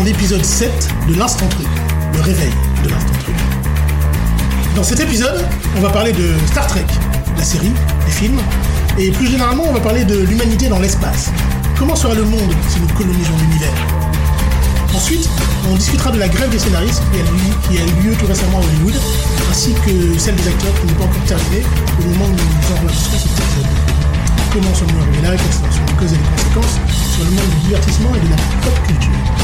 dans l'épisode 7 de l'Instant Truc, le réveil de l'Instant Truc. Dans cet épisode, on va parler de Star Trek, la série, les films, et plus généralement, on va parler de l'humanité dans l'espace. Comment sera le monde si nous colonisons l'univers? Ensuite, on discutera de la grève des scénaristes qui a, eu lieu tout récemment à Hollywood, ainsi que celle des acteurs qui n'est pas encore terminée au moment où nous enregistrons cet épisode. Comment sommes-nous arrivés là? Quelles sont les causes et les conséquences sur le monde du divertissement et de la pop culture?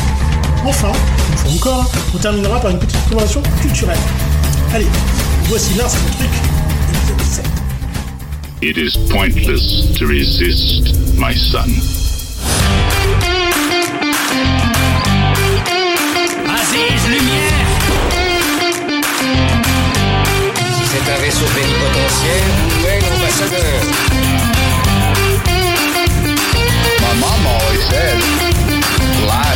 Enfin, une fois encore, on terminera par une petite conversation culturelle. Allez, voici l'instant truc, épisode 7. It is pointless to resist, my son. Aziz, lumière Si c'est un vaisseau plénipotentiaire, où est l'ambassadeur? My mom always said life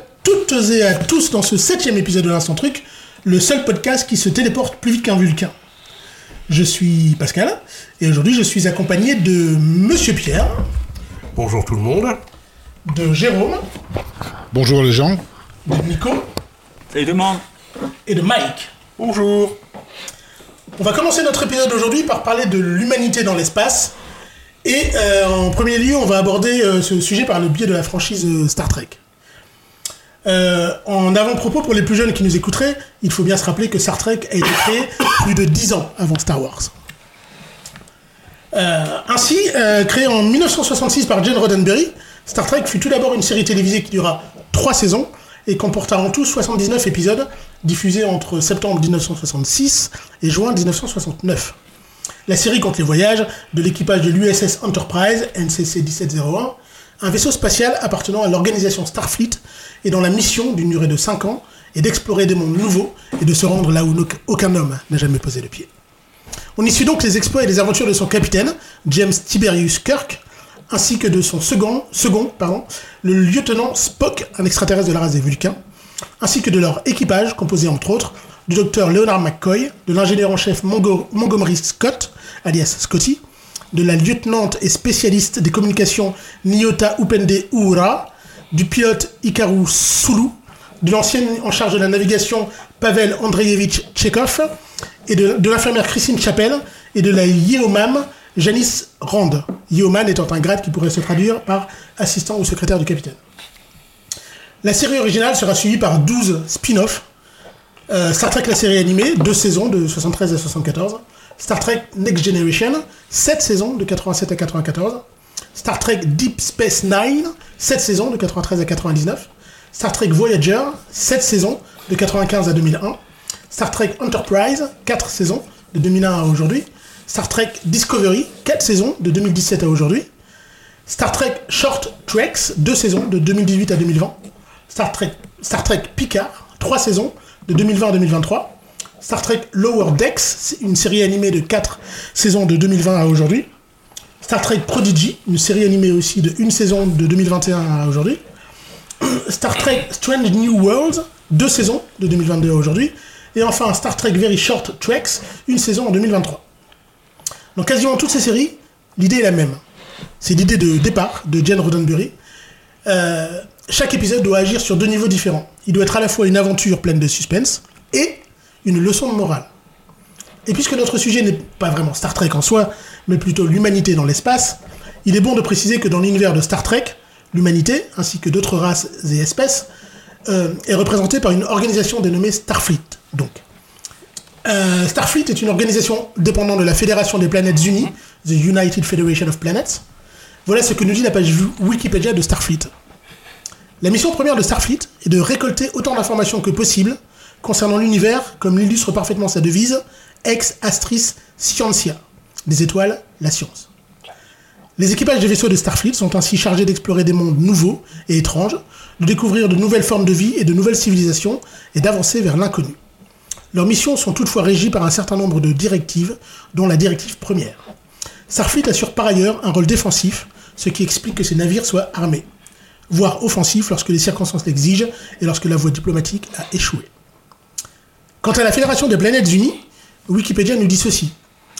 toutes et à tous dans ce septième épisode de l'Instant Truc, le seul podcast qui se téléporte plus vite qu'un vulcain. Je suis Pascal, et aujourd'hui je suis accompagné de Monsieur Pierre, Bonjour tout le monde. de Jérôme, Bonjour les gens. de Nico Salut tout le monde. et de Mike. Bonjour. On va commencer notre épisode aujourd'hui par parler de l'humanité dans l'espace. Et euh, en premier lieu, on va aborder euh, ce sujet par le biais de la franchise euh, Star Trek. Euh, en avant-propos pour les plus jeunes qui nous écouteraient, il faut bien se rappeler que Star Trek a été créé plus de 10 ans avant Star Wars. Euh, ainsi, euh, créé en 1966 par Gene Roddenberry, Star Trek fut tout d'abord une série télévisée qui dura 3 saisons et comporta en tout 79 épisodes diffusés entre septembre 1966 et juin 1969. La série compte les voyages de l'équipage de l'USS Enterprise, NCC 1701, un vaisseau spatial appartenant à l'organisation Starfleet et dont la mission, d'une durée de 5 ans, est d'explorer des mondes nouveaux et de se rendre là où aucun homme n'a jamais posé le pied. On y suit donc les exploits et les aventures de son capitaine, James Tiberius Kirk, ainsi que de son second, le lieutenant Spock, un extraterrestre de la race des Vulcains, ainsi que de leur équipage, composé entre autres du docteur Leonard McCoy, de l'ingénieur en chef Montgomery Scott, alias Scotty, de la lieutenante et spécialiste des communications Nyota Upende Uhura, du pilote Hikaru Sulu, de l'ancienne en charge de la navigation Pavel Andreevich Tchekhov, et de, l'infirmière Christine Chapelle, et de la Yeoman Janice Rand. Yeoman étant un grade qui pourrait se traduire par assistant ou secrétaire du capitaine. La série originale sera suivie par 12 spin-offs. Euh, Star Trek la série animée, 2 saisons de 73 à 74. Star Trek Next Generation, 7 saisons de 87 à 94. Star Trek Deep Space Nine, 7 saisons de 93 à 99. Star Trek Voyager, 7 saisons de 95 à 2001. Star Trek Enterprise, 4 saisons de 2001 à aujourd'hui. Star Trek Discovery, 4 saisons de 2017 à aujourd'hui. Star Trek Short Treks, 2 saisons de 2018 à 2020. Star Trek, Star Trek Picard, 3 saisons de 2020 à 2023. Star Trek Lower Decks, une série animée de 4 saisons de 2020 à aujourd'hui. Star Trek Prodigy, une série animée aussi de 1 saison de 2021 à aujourd'hui. Star Trek Strange New Worlds, 2 saisons de 2022 à aujourd'hui. Et enfin Star Trek Very Short Treks, une saison en 2023. Dans quasiment toutes ces séries, l'idée est la même. C'est l'idée de départ de Gene Roddenberry. Euh, chaque épisode doit agir sur deux niveaux différents. Il doit être à la fois une aventure pleine de suspense et une leçon de morale. Et puisque notre sujet n'est pas vraiment Star Trek en soi, mais plutôt l'humanité dans l'espace, il est bon de préciser que dans l'univers de Star Trek, l'humanité, ainsi que d'autres races et espèces, euh, est représentée par une organisation dénommée Starfleet. Donc, Euh, Starfleet est une organisation dépendant de la Fédération des Planètes Unies, The United Federation of Planets. Voilà ce que nous dit la page Wikipédia de Starfleet. La mission première de Starfleet est de récolter autant d'informations que possible concernant l'univers, comme l'illustre parfaitement sa devise Ex Astris Scientia, des étoiles, la science. Les équipages des vaisseaux de Starfleet sont ainsi chargés d'explorer des mondes nouveaux et étranges, de découvrir de nouvelles formes de vie et de nouvelles civilisations, et d'avancer vers l'inconnu. Leurs missions sont toutefois régies par un certain nombre de directives, dont la directive première. Starfleet assure par ailleurs un rôle défensif, ce qui explique que ces navires soient armés, voire offensifs lorsque les circonstances l'exigent et lorsque la voie diplomatique a échoué. Quant à la Fédération des planètes unies, Wikipédia nous dit ceci.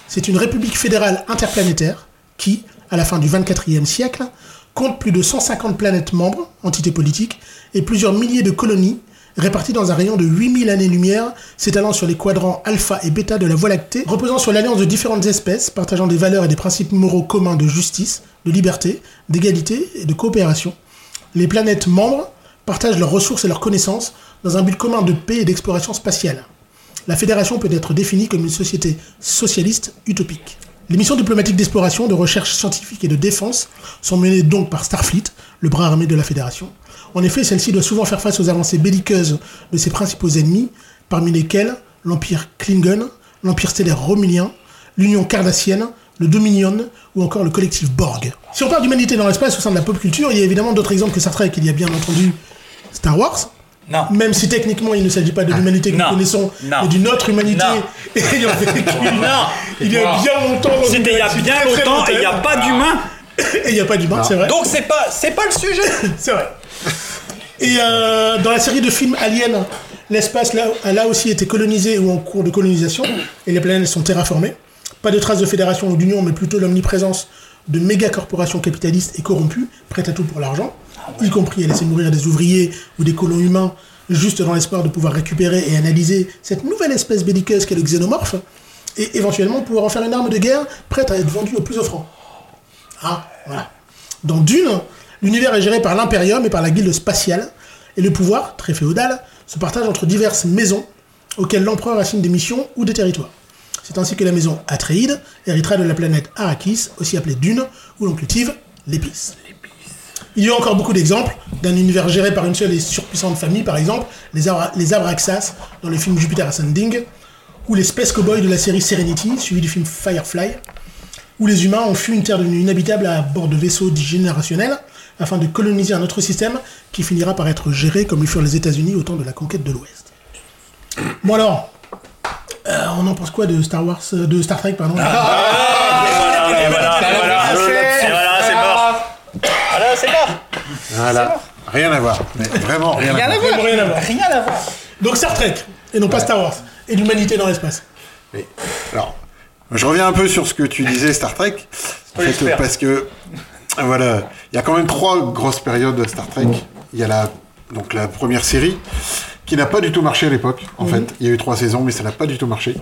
C'est une république fédérale interplanétaire qui, à la fin du 24e siècle, compte plus de 150 planètes membres, entités politiques, et plusieurs milliers de colonies réparties dans un rayon de 8000 années-lumière s'étalant sur les quadrants alpha et bêta de la Voie lactée, reposant sur l'alliance de différentes espèces partageant des valeurs et des principes moraux communs de justice, de liberté, d'égalité et de coopération. Les planètes membres partagent leurs ressources et leurs connaissances dans un but commun de paix et d'exploration spatiale. La fédération peut être définie comme une société socialiste utopique. Les missions diplomatiques d'exploration, de recherche scientifique et de défense sont menées donc par Starfleet, le bras armé de la Fédération. En effet, celle-ci doit souvent faire face aux avancées belliqueuses de ses principaux ennemis, parmi lesquels l'Empire Klingon, l'Empire stellaire romulien, l'Union cardassienne, le Dominion ou encore le collectif Borg. Si on parle d'humanité dans l'espace au sein de la pop culture, il y a évidemment d'autres exemples que Star Trek. Il y a bien entendu Star Wars, Non. même si techniquement il ne s'agit pas de l'humanité que Non. nous connaissons, Non. mais d'une autre humanité Non. ayant vécu il y a bien longtemps C'était il y a bien longtemps et il n'y a pas d'humain. Et il n'y a pas d'humain, c'est vrai. Donc c'est pas, c'est pas le sujet. C'est vrai. Et euh, dans la série de films Alien, l'espace là, a là aussi été colonisé ou en cours de colonisation, et les planètes sont terraformées. Pas de traces de fédération ou d'union, mais plutôt l'omniprésence de méga corporations capitalistes et corrompues, prêtes à tout pour l'argent, y compris à laisser mourir des ouvriers ou des colons humains, juste dans l'espoir de pouvoir récupérer et analyser cette nouvelle espèce belliqueuse qu'est le xénomorphe, et éventuellement pouvoir en faire une arme de guerre prête à être vendue au plus offrant. Ah, voilà. Dans Dune, l'univers est géré par l'Imperium et par la guilde spatiale, et le pouvoir, très féodal, se partage entre diverses maisons auxquelles l'empereur assigne des missions ou des territoires. C'est ainsi que la maison Atréide héritera de la planète Arrakis, aussi appelée Dune, où l'on cultive l'épice. Il y a encore beaucoup d'exemples d'un univers géré par une seule et surpuissante famille, par exemple les, Abra- les Abraxas dans le film Jupiter Ascending, ou les Space Cowboys de la série Serenity, suivi du film Firefly, où les humains ont fui une terre devenue inhabitable à bord de vaisseaux dits générationnels afin de coloniser un autre système qui finira par être géré comme le furent les États-Unis au temps de la conquête de l'Ouest. Bon alors, euh, on en pense quoi de Star Wars, euh, de Star Trek pardon? Et voilà, et voilà, et voilà, et voilà, c'est mort. Voilà, c'est mort. Voilà. Rien à voir. Mais vraiment rien, Rien à à voir. voir. Rien à voir. Rien à voir. Donc Star Trek et non pas Star Wars et l'humanité dans l'espace. Mais, alors, je reviens un peu sur ce que tu disais, Star Trek. En fait, j'espère. parce que, voilà, il y a quand même trois grosses périodes de Star Trek. Il y a la, donc la première série, qui n'a pas du tout marché à l'époque, en fait. Il y a eu trois saisons, mais ça n'a pas du tout marché.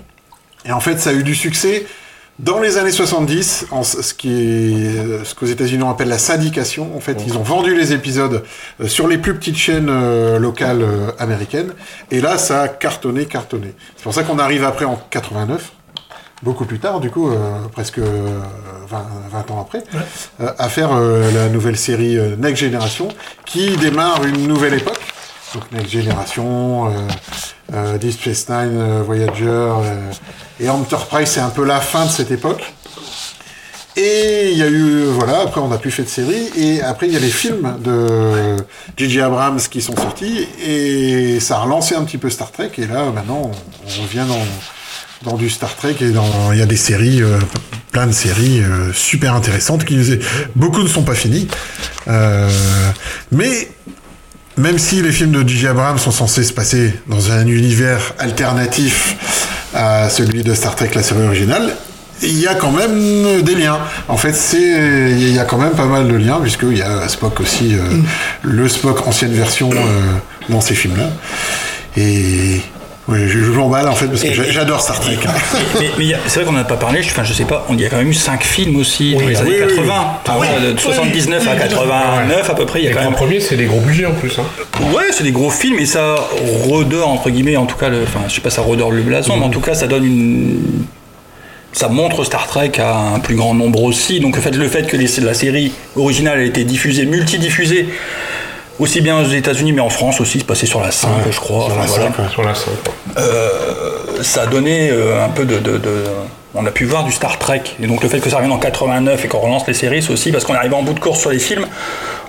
Et en fait, ça a eu du succès dans les années 70, en ce qui est ce qu'aux États-Unis on appelle la syndication. En fait, ils ont vendu les épisodes euh, sur les plus petites chaînes euh, locales euh, américaines. Et là, ça a cartonné, cartonné. C'est pour ça qu'on arrive après en 89, beaucoup plus tard, du coup, euh, presque euh, 20, 20 ans après, euh, à faire euh, la nouvelle série Next Generation, qui démarre une nouvelle époque. Donc Next Generation, euh, euh, Deep Nine, euh, Voyager euh, et Enterprise, c'est un peu la fin de cette époque. Et il y a eu, voilà, après on n'a plus fait de série, et après il y a les films de J.J. Abrams qui sont sortis, et ça a relancé un petit peu Star Trek, et là maintenant on, revient dans, du Star Trek, et il y a des séries, plein de séries super intéressantes, qui beaucoup ne sont pas finis. Euh, mais même si les films de J.J. Abrams sont censés se passer dans un univers alternatif à celui de Star Trek, la série originale, il y a quand même des liens. En fait, c'est il y a quand même pas mal de liens puisqu'il y a Spock aussi, euh, le Spock ancienne version euh, dans ces films-là. Et ouais, je, je m'emballe en fait parce que j'adore Star Trek. hein. Mais, il a- c'est vrai qu'on n'a pas parlé, je- enfin je sais pas, on y a quand même eu 5 films aussi dans les ah années oui, oui, 80. oui. Tu vois, Ah oui. de 79 à 89 à peu près, il y a Les quand trois même. premiers, c'est des gros budgets en plus. Hein. Ouais, c'est des gros films et ça redore entre guillemets, en tout cas, le, enfin je sais pas, ça redore le blason, mais en tout cas ça donne une. Ça montre Star Trek à un plus grand nombre aussi. Donc le fait, le fait que les- la série originale a été diffusée, multidiffusée, aussi bien aux États-Unis mais en France aussi, c'est passé sur la 5, je crois. sur enfin, la voilà. 5, ouais. Sur la 5. Euh, ça a donné euh, un peu de, de- de- on a pu voir du Star Trek. Et donc le fait que ça revienne en 89 et qu'on relance les séries, c'est aussi parce qu'on est arrivé en bout de course sur les films.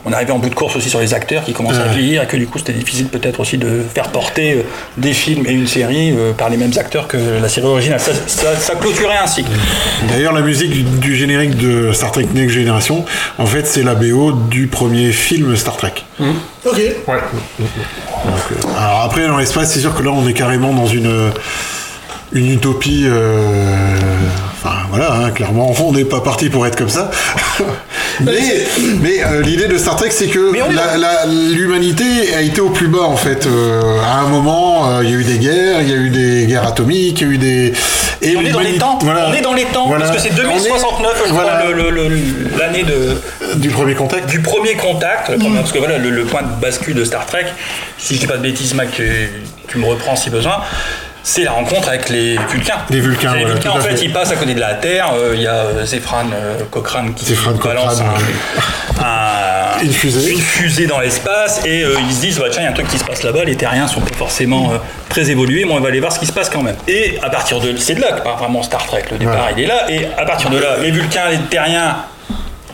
On est arrivé en bout de course aussi sur les acteurs qui commencent à vieillir et que du coup c'était difficile peut-être aussi de faire porter euh, des films et une série euh, par les mêmes acteurs que la série originale. Ça, ça- ça clôturait un cycle. D'ailleurs, la musique du, du générique de Star Trek Next Generation, en fait, c'est la BO du premier film Star Trek. Ok. Ouais. Alors après, dans l'espace, c'est sûr que là, on est carrément dans une, une utopie. euh, Enfin, voilà, hein, clairement, on n'est pas parti pour être comme ça. mais mais euh, l'idée de Star Trek, c'est que l'humanité a été au plus bas, en fait. Euh, à un moment, il y a eu des guerres, il y a eu des guerres atomiques, il y a eu des. Et On est dans les temps. voilà. On est dans les temps Voilà. parce que c'est On est- 2069, je voilà, crois, le- le- le- l'année de du premier contact. du premier contact, premier- parce que voilà, le, le point de bascule de Star Trek, si je dis pas de bêtises, Mac, tu, tu me reprends si besoin, c'est la rencontre avec les Vulcains. Les Vulcains, Les Vulcains, en fait, fait. ils passent à côté de la Terre. euh, Il y a Zéphran euh, Cochrane qui Zéphran balance Cochrane, un- un- Une fusée. une fusée dans l'espace et euh, ils se disent bah, tiens, il y a un truc qui se passe là-bas, les terriens sont pas forcément très évolués, mais on va aller voir ce qui se passe quand même. Et à partir de c'est de là que part vraiment Star Trek, le départ il est là, et à partir de là, les Vulcains, les terriens.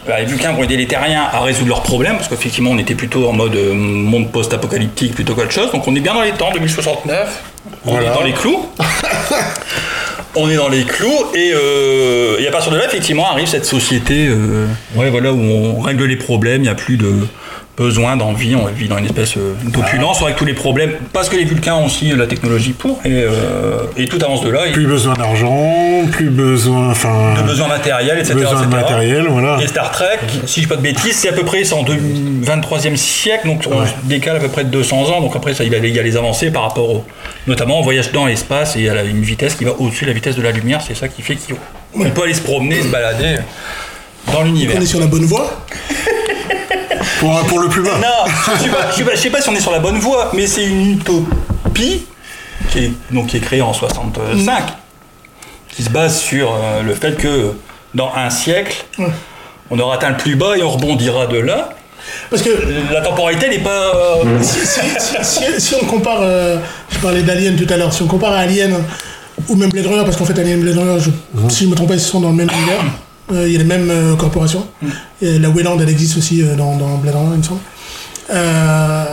Bah, les Vulcains vont aider les Terriens à résoudre leurs problèmes, parce qu'effectivement on était plutôt en mode euh, monde post-apocalyptique plutôt qu'autre chose, donc on est bien dans les temps, 2069, on est dans les clous. on est dans les clous et, euh, et à partir de là effectivement arrive cette société euh, ouais, voilà, où on règle les problèmes, il n'y a plus de besoin d'envie, on vit dans une espèce euh, d'opulence avec tous les problèmes, parce que les Vulcains ont aussi la technologie pour et, euh, et tout avance de là. et Plus besoin d'argent, plus besoin. Enfin. de besoins matériels, etc. Besoin de etc.. matériel, voilà. Et Star Trek, si je dis pas de bêtises, c'est à peu près c'est en deux- 23e siècle, donc on Ouais. décale à peu près de 200 ans. Donc après, ça, il y a les, il y a les avancées par rapport au, notamment au voyage dans l'espace et à la- une vitesse qui va au-dessus de la vitesse de la lumière. C'est ça qui fait qu'on peut aller se promener, se balader dans l'univers. On est sur la bonne voie? Pour, pour le plus bas. Non, je sais pas, je sais pas- je sais pas si on est sur la bonne voie, mais c'est une utopie qui est, donc, qui est créée en 65, qui se base sur euh, le fait que dans un siècle, on aura atteint le plus bas et on rebondira de là. Parce que La temporalité n'est pas. euh, si, si- si- si- si on compare, euh, je parlais d'Alien tout à l'heure, si on compare à Alien ou même Blade Runner, parce qu'en fait Alien et Blade Runner, je- si je me trompe pas, ils sont dans le même univers. Euh, Il y a les mêmes euh, corporations. Et la Wayland, elle existe aussi euh, dans, dans Blade Runner, il me semble. Euh,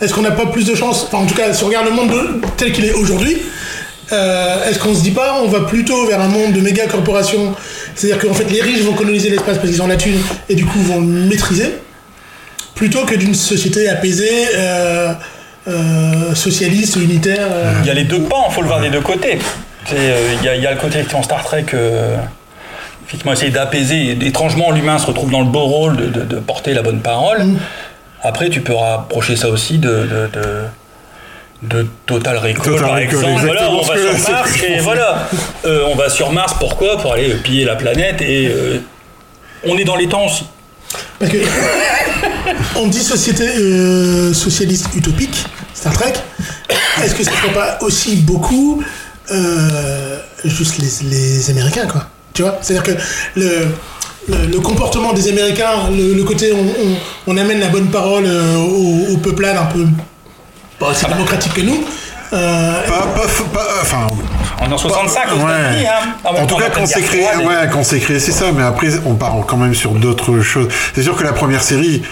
Est-ce qu'on n'a pas plus de chance Enfin, en tout cas, si on regarde le monde de- tel qu'il est aujourd'hui, euh, est-ce qu'on se dit pas, on va plutôt vers un monde de méga corporations? C'est-à-dire qu'en fait, les riches vont coloniser l'espace parce qu'ils ont la thune et du coup vont le maîtriser, plutôt que d'une société apaisée, euh, euh, socialiste, unitaire. euh. Il y a les deux pans, il faut le voir des deux côtés. Euh, Il y, a- il y a le côté effectivement Star Trek, euh, effectivement essayer d'apaiser. Étrangement, l'humain se retrouve dans le beau rôle de, de- de porter la bonne parole. Après, tu peux rapprocher ça aussi de, de, Total Recall, Total par Recall, exemple. Voilà, on va sur Mars et voilà. Euh, on va sur Mars, pourquoi? Pour aller euh, piller la planète et euh, on est dans les temps aussi. Parce que on dit société euh, socialiste utopique, Star Trek. Est-ce que ça ferait pas aussi beaucoup juste les, les Américains, quoi? Tu vois C'est-à-dire que le, le, le comportement des Américains, le, le côté on, on, on amène la bonne parole euh, au, au peuplade un peu pas aussi démocratique que nous. euh, Pas, pas, pas- enfin, On est en 65 aux ouais. Hein. En même En tout cas, quand c'est créé, ouais, quand c'est créé, c'est ça. Mais après, on part quand même sur d'autres choses. C'est sûr que la première série,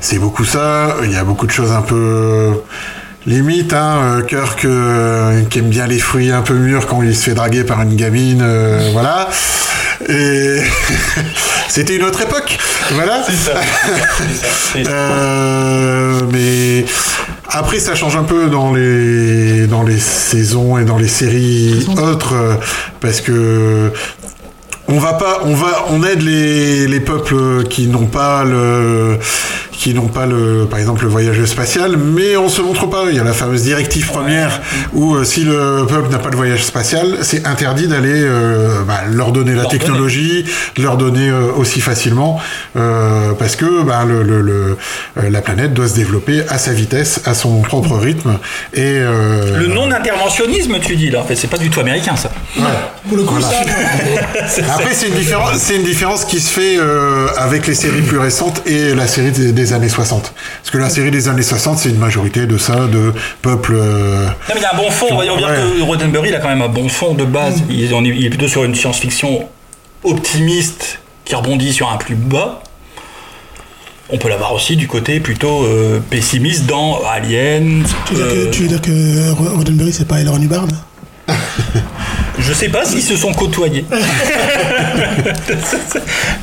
c'est beaucoup ça. Il y a beaucoup de choses un peu limite. Hein, Kirk euh, qui aime bien les fruits un peu mûrs quand il se fait draguer par une gamine, euh, voilà. Et c'était une autre époque, voilà. Ça. Ça. Euh, mais après, ça change un peu dans les dans les saisons et dans les séries autres euh, parce que on va pas, on va, on aide les, les peuples qui n'ont pas le, qui n'ont pas le, par exemple le voyage spatial, mais on se montre pas. Il y a la fameuse directive première où euh, si le peuple n'a pas de voyage spatial, c'est interdit d'aller euh, bah, leur donner la Leur technologie, leur donner euh, aussi facilement, euh, parce que bah, le, le, le- la planète doit se développer à sa vitesse, à son propre rythme. Et euh, Le non-interventionnisme, tu dis là, en fait, c'est pas du tout américain ça. pour le coup, Voilà. ça, Après, c'est une différence, c'est une différence qui se fait euh, avec les séries plus récentes et la série des, des années années 60. Parce que la série des années 60, c'est une majorité de ça, de peuple. euh, Non, mais il a un bon fond. On va dire Ouais. que Roddenberry, il a quand même un bon fond de base. Il, on est, il est plutôt sur une science-fiction optimiste qui rebondit sur un plus bas. On peut l'avoir aussi du côté plutôt euh, pessimiste dans Alien. Tu veux, dire euh, que, tu veux dire que Ro- Roddenberry, c'est pas Elron Hubbard? Je sais pas s'ils se sont côtoyés.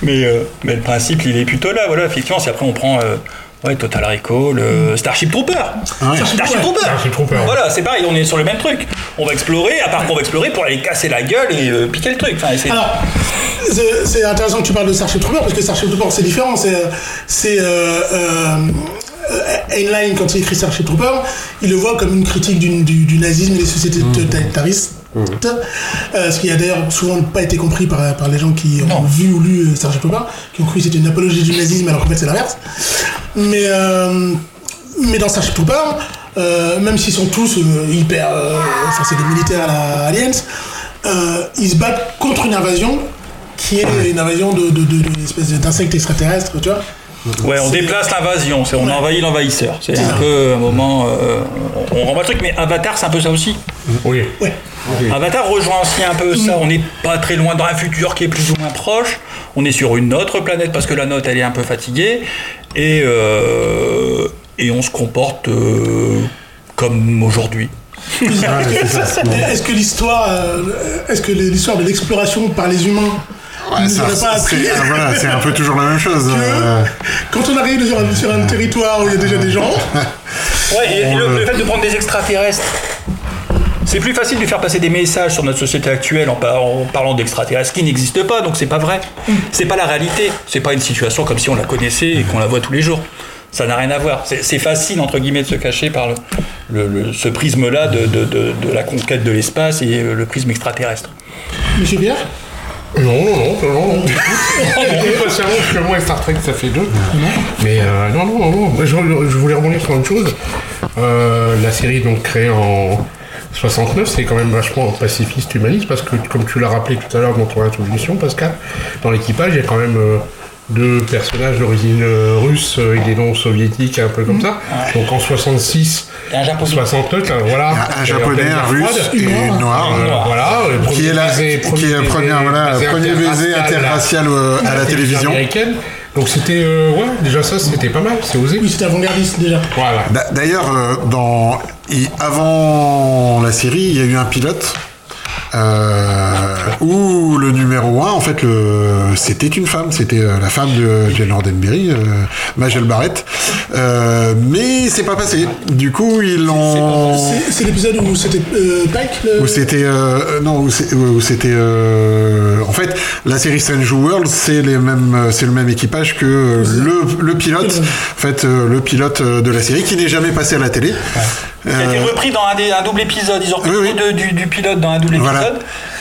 mais, euh, mais le principe, il est plutôt là. Voilà, effectivement, si après on prend euh, ouais, Total Recall, euh, Starship Trooper. ouais. Starship Trooper. Starship Trooper. Voilà, c'est pareil, on est sur le même truc. On va explorer, à part qu'on va explorer pour aller casser la gueule et euh, piquer le truc. Enfin, Alors, c'est c'est intéressant que tu parles de Starship Trooper parce que Starship Trooper c'est différent. C'est c'est euh, euh, Heinlein quand il écrit Starship Trooper, il le voit comme une critique du, du, du nazisme et des sociétés totalitaristes. Euh, ce qui a d'ailleurs souvent pas été compris par, par les gens qui ont vu ou lu euh, Starship Trooper, qui ont cru que c'était une apologie du nazisme alors qu'en fait c'est l'inverse. Mais, euh, mais dans Starship Trooper, euh, même s'ils sont tous hyper. Enfin, c'est des militaires à la Aliens, ils se battent contre une invasion qui est une invasion de, de, espèce d'insectes extraterrestres, tu vois. Ouais, on déplace l'invasion, c'est on Ouais. envahit l'envahisseur. C'est un peu un moment. euh, on, on renvoie le truc, mais Avatar, c'est un peu ça aussi. Oui. Ouais. Avatar rejoint aussi un peu ça. On n'est pas très loin dans un futur qui est plus ou moins proche. On est sur une autre planète parce que la note elle est un peu fatiguée et euh, et on se comporte euh, comme aujourd'hui. Est-ce que l'histoire, euh, est-ce que l'histoire de l'exploration par les humains Ouais, nous ça, aurait pas c'est appris ah, voilà, c'est un peu toujours la même chose. euh, quand on arrive sur un, sur un territoire où il y a déjà des gens, Ouais, et le, le fait de prendre des extraterrestres. C'est plus facile de faire passer des messages sur notre société actuelle en, par- en parlant d'extraterrestres qui n'existent pas, donc c'est pas vrai. C'est pas la réalité. C'est pas une situation comme si on la connaissait et qu'on la voit tous les jours. Ça n'a rien à voir. C'est facile, entre guillemets, de se cacher par le, le- le- ce prisme-là de, de- de- de la conquête de l'espace et le prisme extraterrestre. Monsieur Pierre? Non, non, non, non, non. Patiemment, parce que moi et Star Trek, ça fait deux. Mais euh, non, non, non, non. Je, je voulais rebondir sur autre chose. Euh, la série, donc, créée en 69, c'est quand même vachement pacifiste, humaniste, parce que, comme tu l'as rappelé tout à l'heure dans ton introduction, Pascal, dans l'équipage, il y a quand même euh, deux personnages d'origine euh, russe euh, et des noms soviétiques, un peu comme ça. Donc, en 66, Et un japonais. 69, là, voilà. un, japonais, un russe et une noire. Euh, euh, voilà, qui premier est la, baiser- qui est le premier, baiser- voilà, baiser premier baiser interracial à la télévision. américaine. Donc c'était, euh, ouais, déjà ça, c'était pas mal, c'est osé. Oui, c'était avant-gardiste déjà. Voilà. D'ailleurs, euh, dans et avant la série, il y a eu un pilote euh, où le numéro 1, en fait, le, c'était une femme, c'était euh, la femme de Jane Roddenberry, euh, Majel Barrett. Euh, mais c'est pas passé. Du coup, ils l'ont. C'est- C'est l'épisode où c'était euh, Pike le... Où c'était euh, non où c'est- où c'était euh, en fait la série Strange World c'est les mêmes c'est le même équipage que le, le pilote en fait euh, le pilote de la série qui n'est jamais passé à la télé Ça a été repris dans un, des- un double épisode. Ils ont repris Oui, oui. de- du, du pilote dans un double voilà.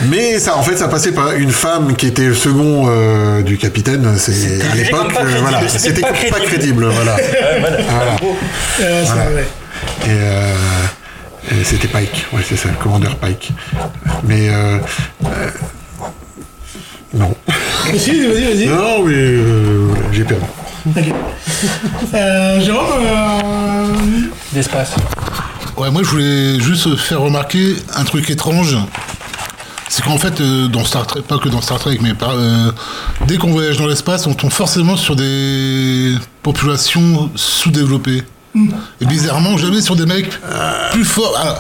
Mais ça en fait ça passait par une femme qui était le second euh, du capitaine c'est à l'époque euh, voilà. C'était pas pas crédible, voilà. Euh, et, euh, et c'était Pike. Ouais c'est ça le commandeur Pike. Mais euh, euh, non. Si, vas-y, vas-y. non mais euh, j'ai perdu. Ok. Euh, Jérôme, euh, D'espace. Ouais, moi je voulais juste faire remarquer un truc étrange. C'est qu'en fait, euh, dans Star Trek, pas que dans Star Trek, mais par- euh, dès qu'on voyage dans l'espace, on tombe forcément sur des populations sous-développées. Et bizarrement, jamais sur des mecs plus forts. Alors,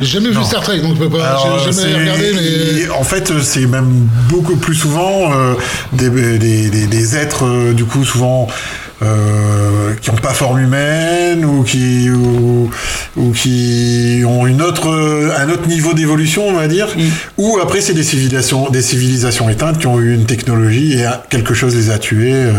j'ai jamais vu Star Trek, donc je peux pas. Jamais regardé, mais. En fait, c'est même beaucoup plus souvent euh, des, des, des- des êtres, euh, du coup, souvent euh, qui n'ont pas forme humaine ou qui ou, ou qui ont une autre un autre niveau d'évolution, on va dire. Ou après, c'est des civilisations des civilisations éteintes qui ont eu une technologie et quelque chose les a tués. euh.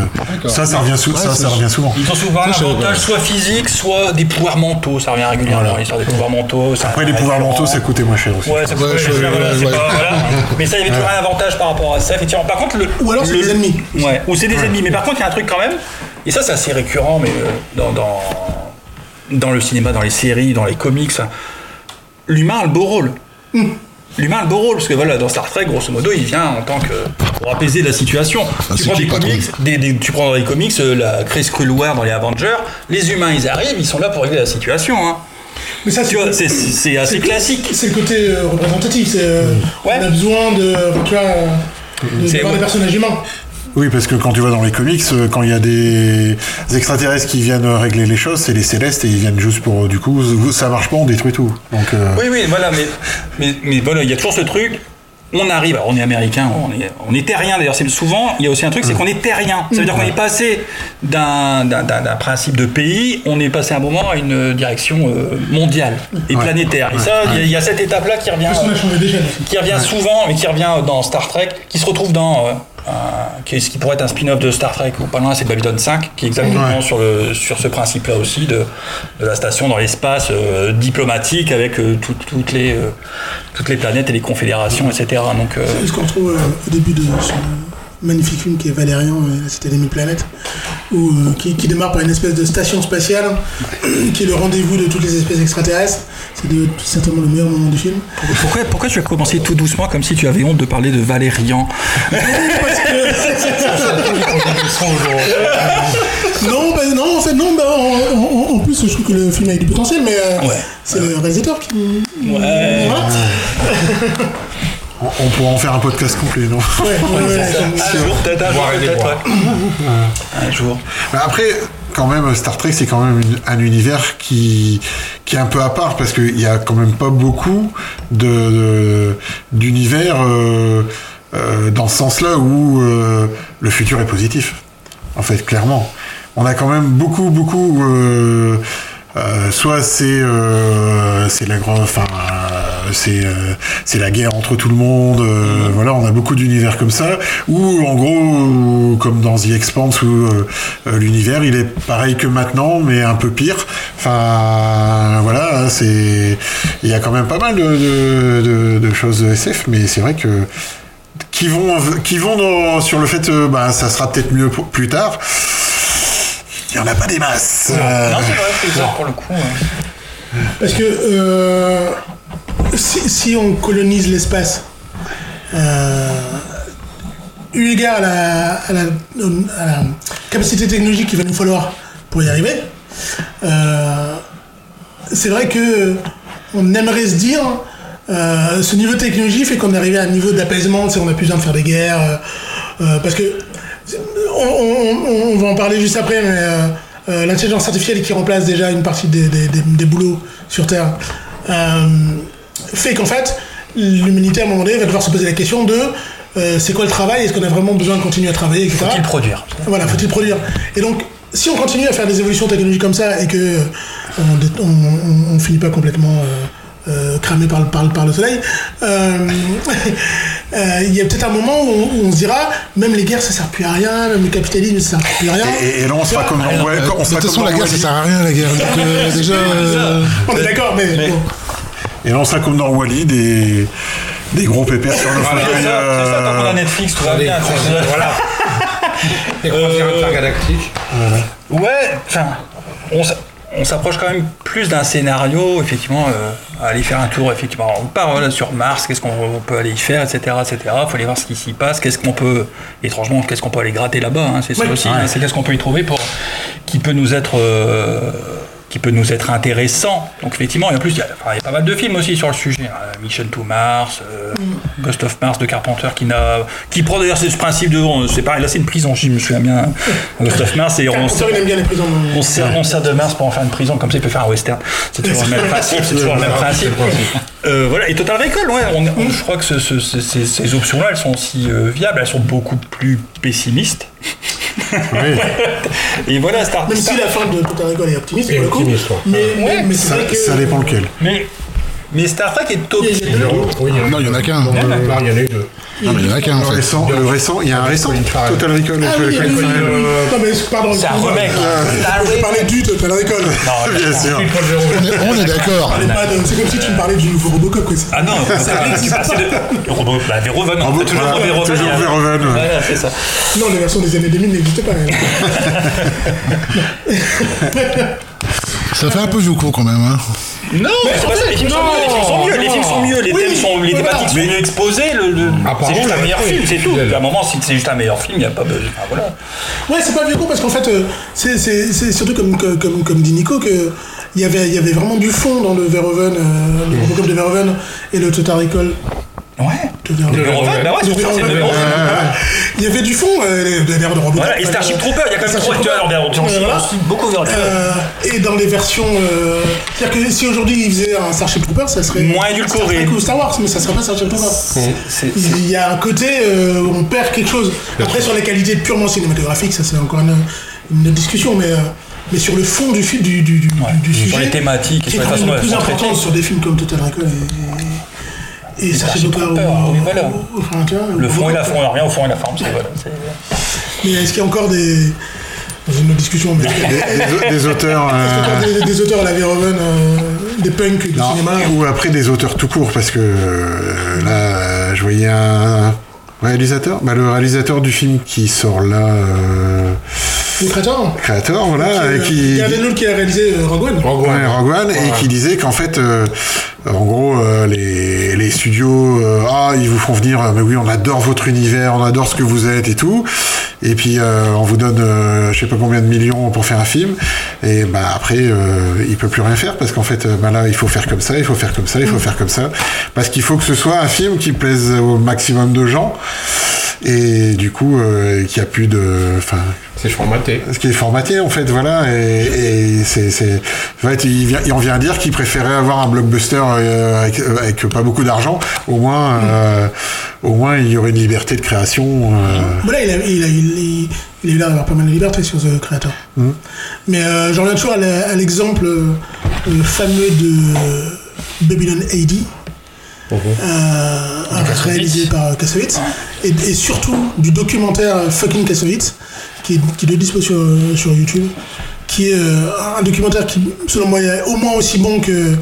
ça, ça revient, sou- Ouais, ça, revient souvent. Ils ont souvent un avantage soit physique, soit des pouvoirs mentaux. Ça revient régulièrement. L'histoire des pouvoirs mentaux. ça- Après, les pouvoirs mentaux, ça coûtait moins cher aussi. Ouais, ça je- cher, voilà, c'est ouais. pas- voilà. Mais ça, il y avait toujours un avantage par rapport à ça, effectivement. Par contre, le. Ou alors c'est le- des ennemis. Ouais, ou c'est des ennemis. Mais par contre, il y a un truc quand même, et ça, c'est assez récurrent, mais euh, dans, dans, dans le cinéma, dans les séries, dans les comics, l'humain a le beau rôle. L'humain a le beau rôle, parce que voilà, dans Star Trek, grosso modo, il vient en tant que pour apaiser la situation. tu, prends des comics, des, des- tu prends dans les comics euh, la Chris War dans les Avengers, les humains ils arrivent, ils sont là pour régler la situation. Hein. Mais ça, c'est- c'est assez classique. C'est le côté euh, représentatif. C'est, euh, On a besoin de, tu vois, de, voir des personnages humains. Oui, parce que quand tu vas dans les comics, euh, quand il y a des extraterrestres qui viennent régler les choses, c'est les célestes et ils viennent juste pour. Du coup, ça marche pas, on détruit tout. Donc, euh, Oui, oui, voilà, mais, mais, mais voilà, il y a toujours ce truc. On arrive, alors on est américain, on est, on est terrien d'ailleurs, c'est souvent, il y a aussi un truc, c'est qu'on est terrien. Ça veut dire qu'on est passé d'un d'un- d'un- d'un principe de pays, on est passé à un moment à une direction euh, mondiale et Ouais. planétaire. Et Ouais. ça, il y a- il y, a cet étape-là qui revient, qui revient souvent, mais qui revient dans Star Trek, qui se retrouve dans euh, qui est- ce qui pourrait être un spin-off de Star Trek ou pas loin, c'est Babylon 5, qui est exactement Ouais. sur, le, sur ce principe-là aussi de, de la station dans l'espace euh, diplomatique avec euh, tout- toutes, les, euh, toutes les planètes et les confédérations, etc. Donc, euh, C'est ce qu'on trouve euh, au début de ce magnifique film qui est Valérian et la cité des mille planètes, où, euh, qui, qui démarre par une espèce de station spatiale qui est le rendez-vous de toutes les espèces extraterrestres. C'est de- certainement le meilleur moment du film. pourquoi, pourquoi tu as commencé tout doucement comme si tu avais honte de parler de Valérian? Non, bah, non, en fait, non, bah, en, en- en plus, je trouve que le film a du potentiel, mais euh, c'est le réalisateur qui. Ouais. Voilà. on, pourra en faire un podcast complet, non? Ouais, ouais, ouais. Un jour, peut-être, un jour, peut-être, ouais. Un après, quand même, Star Trek, c'est quand même un univers qui, qui est un peu à part parce qu'il y a quand même pas beaucoup de, d'univers euh, euh, dans ce sens-là où euh, le futur est positif. En fait, clairement. On a quand même beaucoup, beaucoup. soit c'est c'est la grande, enfin c'est euh, c'est la guerre entre tout le monde. euh, Voilà, on a beaucoup d'univers comme ça. Ou en gros, comme dans The Expanse, où euh, euh, l'univers il est pareil que maintenant, mais un peu pire. Enfin voilà, c'est il y a quand même pas mal de, de, de- de choses de SF, mais c'est vrai que qui vont qui vont dans- sur le fait euh, bah ça sera peut-être mieux pour- plus tard. Il y en a pas des masses. Euh, Non, c'est vrai, c'est pour le coup. ouais. Parce que euh, si, on colonise l'espace, euh, eu égard à la, capacité technologique qu'il va nous falloir pour y arriver, euh, c'est vrai que on aimerait se dire ce niveau de technologie fait qu'on est arrivé à un niveau d'apaisement, on a plus besoin de faire des guerres, parce que on va en parler juste après, mais euh, l'intelligence artificielle qui remplace déjà une partie des, des- des- des boulots sur Terre euh, fait qu'en fait, l'humanité à un moment donné va devoir se poser la question de euh, c'est quoi le travail? Est-ce qu'on a vraiment besoin de continuer à travailler, etc. Faut-il produire? Voilà, faut-il produire? Et donc, si on continue à faire des évolutions technologiques comme ça et que on, on, finit pas complètement cramé par le, par, par le soleil, il y a peut-être un moment où on, où on se dira même les guerres ça sert plus à rien, même le capitalisme ça sert plus à rien. Et, et là, on sera comme dans, ouais, Euh, on de sera toute façon, comme la guerre, ça sert à rien, la guerre. Donc, euh, déjà, euh, On est d'accord, mais, bon. Et là, on sera comme dans Wally, des, des gros pépères sur le Voilà, fauteuil. c'est ça, c'est ça, tant qu'on a euh, Netflix, tout va bien. voilà. Les croisières Euh, intergalactiques. Ouais, enfin, on, on s'approche quand même plus d'un scénario, effectivement, euh, aller faire un tour, effectivement. On part voilà, sur Mars, qu'est-ce qu'on peut aller y faire, etc., etc. Faut aller voir ce qui s'y passe, qu'est-ce qu'on peut, étrangement, qu'est-ce qu'on peut aller gratter là-bas, hein, c'est ça Oui. aussi. hein, c'est qu'est-ce qu'on peut y trouver pour, qui peut nous être, euh, qui peut nous être intéressant. Donc effectivement, et en plus, il y, a, enfin, il y a pas mal de films aussi sur le sujet. hein. Mission to Mars, euh, Ghost of Mars de Carpenter, qui n'a, qui prend d'ailleurs ce principe de, c'est pareil, là c'est une prison, je me souviens bien. Ghost of Mars, et on, aime bien les prisons. on sert, on sert de Mars pour en faire une prison, comme ça il peut faire un western. C'est toujours le même principe, c'est toujours le même principe. Euh, voilà, et Total Recall, ouais, on- on- je crois que ce- ce- ce- ces, ces options-là, elles sont aussi euh, viables, elles sont beaucoup plus pessimistes. Et voilà, Star Même si la fin de Total Recall est optimiste, pour le coup. optimiste, ouais. Mais, mais, mais c'est ça, vrai que. ça dépend lequel. Mais, mais Star Trek est optimiste. Oui, il y en a- non, il y en a qu'un. Non, il y en a eu deux. Non, mais il y en a qu'un, Le récent, le récent, il y a un récent. Total Recall. Ah oui, oui, oui. Non, mais pardon. C'est un remake. Je parlais du Total Recall. Non, Bien sûr. On est, d'accord. C'est comme si tu me parlais du nouveau Robocop. Quoi. Ah non, c'est c'est de. Robot, bah, Verhoeven, fait toujours Verhoeven. Voilà, c'est ça. Non, les versions des années 2000 n'existaient pas. Ça fait un peu jouco quand même. Hein. Non, c'est pas ça, les films sont mieux, les films sont mieux, les films sont mieux, les Oui, thèmes sont, les voilà. thématiques sont mieux exposées, le, c'est juste un meilleur film, est c'est tout. À un moment, si c'est juste un meilleur film, il n'y a pas besoin. Voilà. Ouais, c'est pas vieux con parce qu'en fait, euh, c'est- c'est c'est surtout comme, comme, comme, comme dit Nico que il y avait, il y avait vraiment du fond dans le Verhoeven, euh, le Robocop de Verhoeven et le Total Recall Ouais. De bah ouais, c'est le. Il y avait du fond, euh, les- d'ailleurs de Robocop. Voilà, et Starship Trooper, il y a quand même Starship trois acteurs, Trooper. j'en Ouais, suis voilà. aussi beaucoup Euh, et dans les versions. euh, C'est-à-dire que si aujourd'hui ils faisaient un Starship Trooper, ça serait. Moins édulcoré. Ou Star Wars, mais ça serait pas Starship Trooper. Il y a un côté euh, où on perd quelque chose. Après, sur les qualités purement cinématographiques, ça c'est encore une, discussion, mais, euh, mais sur le fond du, film, du, du, du, du Sur sujet. les thématiques qui est quand même le plus sont important sur des films comme Total Recall et, et, oui, voilà. vois, Le fond et la forme, on a rien au fond et la forme, c'est voilà. c'est- Mais est-ce qu'il y a encore des. Dans une autre discussion, mais. Des, des- des auteurs. Est-ce qu'il y a euh, encore des, des auteurs à la Verhoeven, euh, des punks du non, cinéma ou après des auteurs tout court, parce que euh, là, je voyais un réalisateur, bah, le réalisateur du film qui sort là, euh, Le créateur créateur, voilà, Euh, et qui, Il y a Daniel qui a réalisé euh, Rogue One. Rogue One. Ouais, Rogue One, et qui disait qu'en fait, euh, en gros, euh, les, les studios, euh, ah, ils vous font venir, euh, mais oui, on adore votre univers, on adore ce que vous êtes et tout, et puis euh, on vous donne, euh, je sais pas combien de millions pour faire un film, et bah après, euh, il peut plus rien faire parce qu'en fait, euh, bah là, il faut faire comme ça, il faut faire comme ça, il faut faire comme ça, parce qu'il faut que ce soit un film qui plaise au maximum de gens, et du coup, euh, qu'il n'y a plus de, enfin, C'est formaté. ce qui est formaté en fait voilà et, et c'est c'est en fait il vient il en vient dire qu'il préférait avoir un blockbuster euh, avec, euh, avec pas beaucoup d'argent. Au moins euh, au moins il y aurait une liberté de création euh, Bon, là, il a, il, a, il, il- il a eu l'air d'avoir pas mal de liberté sur The Creator. Mais euh, j'en reviens toujours à la- à l'exemple fameux de Babylon AD, euh, réalisé par Kassovitz, et, et surtout du documentaire Fucking Kassovitz, qui est, qui est dispo sur, euh, sur YouTube, qui est euh, un documentaire qui, selon moi, est au moins aussi bon que,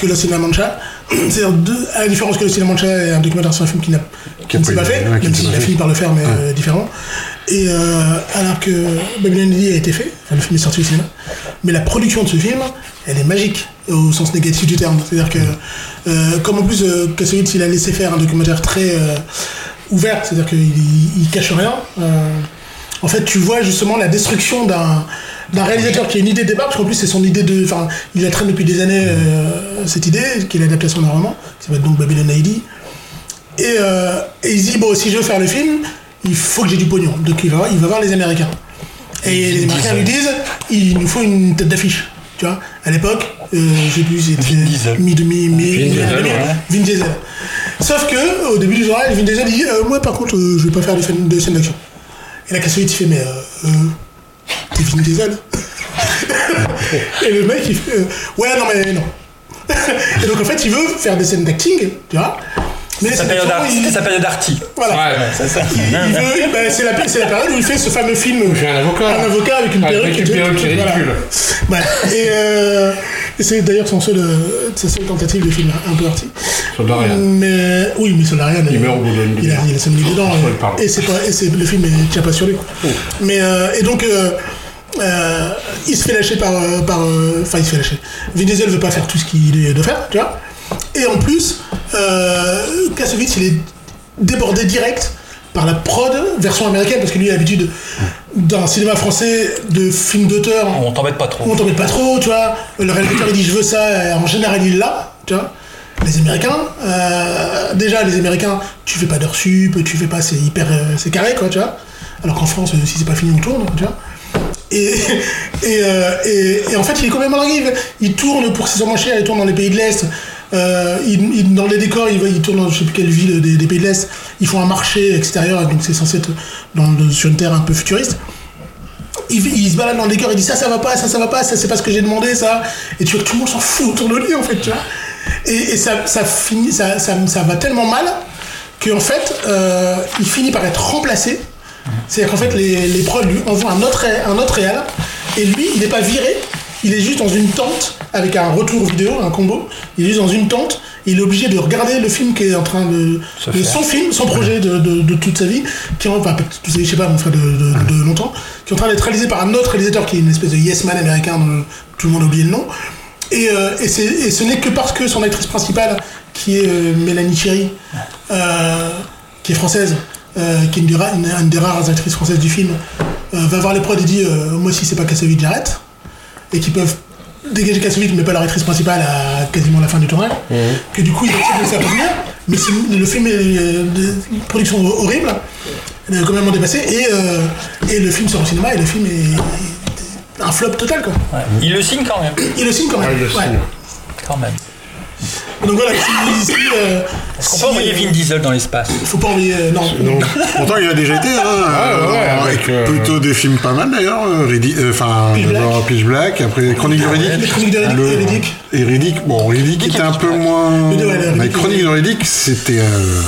que La Mancha. C'est-à-dire, à la différence que La Mancha est un documentaire sur un film qui, n'a- qui ne s'est pas fait, ouais, qui même s'il a fini par le faire, mais euh, différent. Et euh, alors que Babylon AD a été fait, enfin, le film est sorti au cinéma, mais la production de ce film, elle est magique au sens négatif du terme. C'est-à-dire que, euh, comme en plus euh, Kassovitz, il a laissé faire un documentaire très euh, ouvert, c'est-à-dire qu'il il, il cache rien. En fait, tu vois justement la destruction d'un d'un réalisateur qui a une idée de départ, parce qu'en plus c'est son idée de, enfin, il la traîne depuis des années euh, cette idée, qui est l'adaptation d'un roman, qui s'appelle donc Babylon AD. Et, euh, et il se dit bon, si je veux faire le film, il faut que j'ai du pognon. Donc il va, il va voir les Américains. Et les Américains lui disent, il nous faut une tête d'affiche. Tu vois, à l'époque, euh, j'ai plus, c'était mi demi, mi, Vin Diesel. Sauf que au début du tournage, Vin Diesel dit, moi par contre, je vais pas faire de de scène d'action. Et la Kassovitz il fait, mais euh, euh, t'es Vin Diesel Et le mec il fait, euh, ouais non mais non. Et donc en fait, il veut faire des scènes d'acting, tu vois. Mais Sa c'est période il- sa période arty. voilà. Ouais, C'est ça. Il, il veut, ben, c'est, la, c'est la période où il fait ce fameux film. un avocat. Un avocat avec une Avec perruque. une et tout, perruque tout, voilà. ridicule. Ouais. Et, euh, c'est d'ailleurs son seul, euh, sa seule tentative de film un peu arty. Soldat. Mais oui, mais Soldat Ryan. Il meurt au bout d'une Il a, il a 5 minutes dedans. Oui, et- c'est pas, et c'est, le film ne tient pas sur lui. Mais, euh, et donc, euh, euh, il se fait lâcher par. euh, par, euh, Enfin, il se fait lâcher. Vin Diesel veut pas faire tout ce qu'il doit faire, tu vois. Et en plus, euh, Kassovitz, il est débordé direct par la prod version américaine, parce que lui a l'habitude d'un cinéma français de films d'auteur On t'embête pas trop. on t'embête pas trop, tu vois. Le réalisateur il dit je veux ça, et en général il l'a, tu vois. Les Américains, euh, déjà les Américains, tu fais pas d'heures sup, tu fais pas, c'est hyper, euh, c'est carré quoi, tu vois. Alors qu'en France, euh, si c'est pas fini, on tourne, tu vois. Et, et, et, et en fait, il est complètement largué. Il, il tourne pour moins cher, il tourne dans les pays de l'Est. Euh, dans les décors, il, il tourne dans je sais plus quelle ville des, pays de l'Est. Ils font un marché extérieur, donc c'est censé être sur une terre un peu futuriste il, se balade dans le décor, il dit ça, ça va pas, ça, ça va pas, ça, c'est pas ce que j'ai demandé, ça. Et tu vois que tout le monde s'en fout autour de lui, en fait, tu vois. Et, ça, ça finit, ça, ça, ça va tellement mal qu'en fait, euh, il finit par être remplacé. C'est-à-dire qu'en fait, les, les lui envoient un autre, un autre réal, et lui, il n'est pas viré, il est juste dans une tente avec un retour vidéo, un combo. Il est juste dans une tente, il est obligé de regarder le film qui est en train de. De son film, son projet de, de- de toute sa vie, qui est, en- enfin, je sais pas, mon frère de, longtemps, qui est en train d'être réalisé par un autre réalisateur qui est une espèce de yes man américain dont tout le monde a oublié le nom. Et, euh, et, c'est- et ce n'est que parce que son actrice principale, qui est euh, Mélanie Thierry, euh, qui est française, qui est une des, ra- une- une des rares actrices françaises du film, va voir les prods et dit Moi, si c'est pas Kassovitz, j'arrête. Et qui peuvent dégager Kassovitz, mais pas leur actrice principale à quasiment la fin du tournage. Que du coup, ils acceptent de faire revenir. Mais le film est euh, de production horrible, complètement dépassé. Et, euh, et le film sort au cinéma et le film est un flop total, quoi. Il le signe quand même. Il le signe quand même. Ah, il le ouais. signe. Quand même. Donc voilà, si, si, euh, Est-ce qu'on peut envoyer euh, Vin Diesel dans l'espace Faut pas envoyer. euh, non. Non. Pourtant, il a déjà été, hein, euh, ouais, avec, avec euh, plutôt des films pas mal d'ailleurs. euh, Riddick- euh, Enfin, Pitch Black. d'abord Pitch Black, après Chronique de Riddick. Les chroniques de Riddick Le- et Riddick. Et Riddick, bon, Riddick était un peu moins. Ouais, Mais Chronique de Riddick, c'était. euh,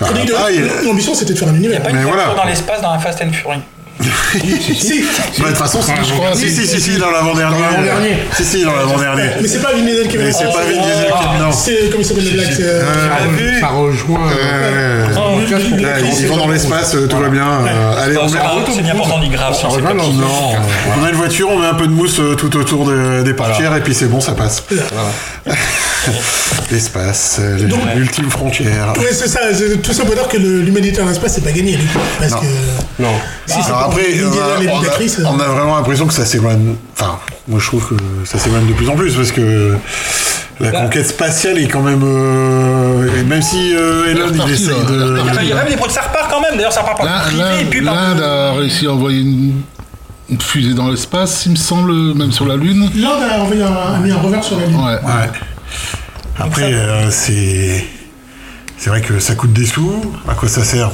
enfin, Chronique de ah, il- Riddick, L'ambition c'était de faire un Il n'y a univers. pas une Mais voiture voilà. dans l'espace dans un Fast and Fury. Si, Bah, de toute façon, c'est- je crois, si, si, si, si, si, si, dans l'avant-dernier. Dans l'avant-dernier. Si, si, dans l'avant-dernier. mais c'est pas Vin Diesel qui va Mais c'est pas Vin Diesel qui est dedans. C'est comme il s'appelle le black. euh, Ça, vu ça rejoint. euh, en trouve- Ils vont dans l'espace, euh, tout va bien. euh, Allez, on met c'est bien pourtant dit grave. Non, on a une voiture, on met un peu de mousse euh, tout autour de- des portières et puis c'est bon, ça passe. L'espace, euh, l'ultime frontière. C'est ça. Tout ça pour dire que l'humanité dans l'espace, c'est pas gagné. Parce Non. que. Non. Pas après, Vin on a, on a- l'actrice, euh, on a vraiment l'impression que ça s'éloigne. Enfin, moi je trouve que ça s'éloigne de plus en plus parce que la Bah. conquête spatiale est quand même. euh, et même si euh, Elon il reparti, essaye là, de. Il y a même des produits, ça repart quand même. D'ailleurs, ça repart par le privé et puis L'Inde par. l'Inde a réussi à envoyer une, une fusée dans l'espace, il me semble, même sur la Lune. L'Inde a envoyé un, a mis un revers sur la Lune. Ouais. Ouais. Après, euh, c'est. C'est vrai que ça coûte des sous. À quoi ça sert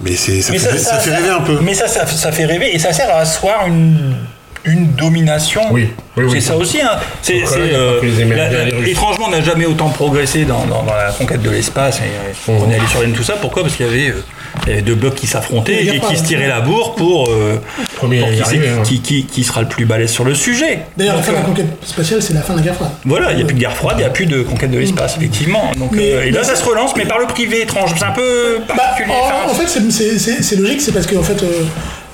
Mais ça, Mais fait, ça fait rêver un peu. Mais ça, ça, ça fait rêver et ça sert à asseoir une, une domination. Oui, oui, oui. C'est ça aussi. Hein. C'est, euh, étrangement, on n'a jamais autant progressé dans, dans- dans la conquête de l'espace. Et, euh, On est allé sur Lune, tout ça. Pourquoi? Parce qu'il y avait, euh, il y avait deux blocs qui s'affrontaient et qui se tiraient la bourre pour, euh, pour qui, hein. qui, qui- qui sera le plus balèze sur le sujet. D'ailleurs, la fin de la euh, conquête spatiale, c'est la fin de la guerre froide. voilà, il n'y a plus de guerre froide, il n'y a plus de conquête de l'espace, effectivement. Donc, Mais- euh, et là, ça se relance, mais par le privé étrange. C'est un peu Bah, particulier. en, fait, c'est- logique, c'est parce que en fait, euh,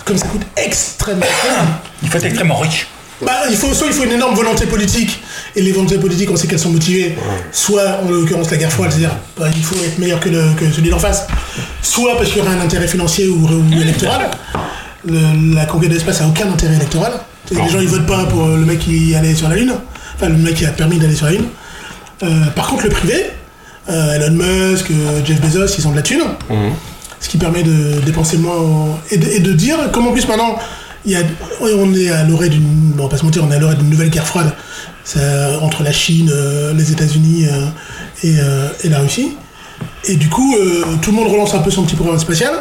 comme ça coûte extrêmement cher, il faut être extrêmement riche. Bah, il faut, soit il faut une énorme volonté politique, et les volontés politiques, on sait qu'elles sont motivées, soit en l'occurrence la guerre froide, c'est-à-dire bah, il faut être meilleur que, le- que celui d'en face, soit parce qu'il y aura un intérêt financier ou, ou électoral. Le- la conquête de l'espace n'a aucun intérêt électoral. Les gens ils votent pas pour le mec qui allait sur la Lune, enfin le mec qui a permis d'aller sur la Lune. Euh, par contre, le privé, euh, Elon Musk, euh, Jeff Bezos, ils ont de la thune. Ce qui permet de dépenser moins et, de, et de dire, comme en plus maintenant, il y a, on est à l'orée d'une, bon, pas se mentir, on est à l'orée d'une nouvelle guerre froide ça, entre la Chine, euh, les États-Unis euh, et, euh, et la Russie. Et du coup, euh, tout le monde relance un peu son petit programme spatial.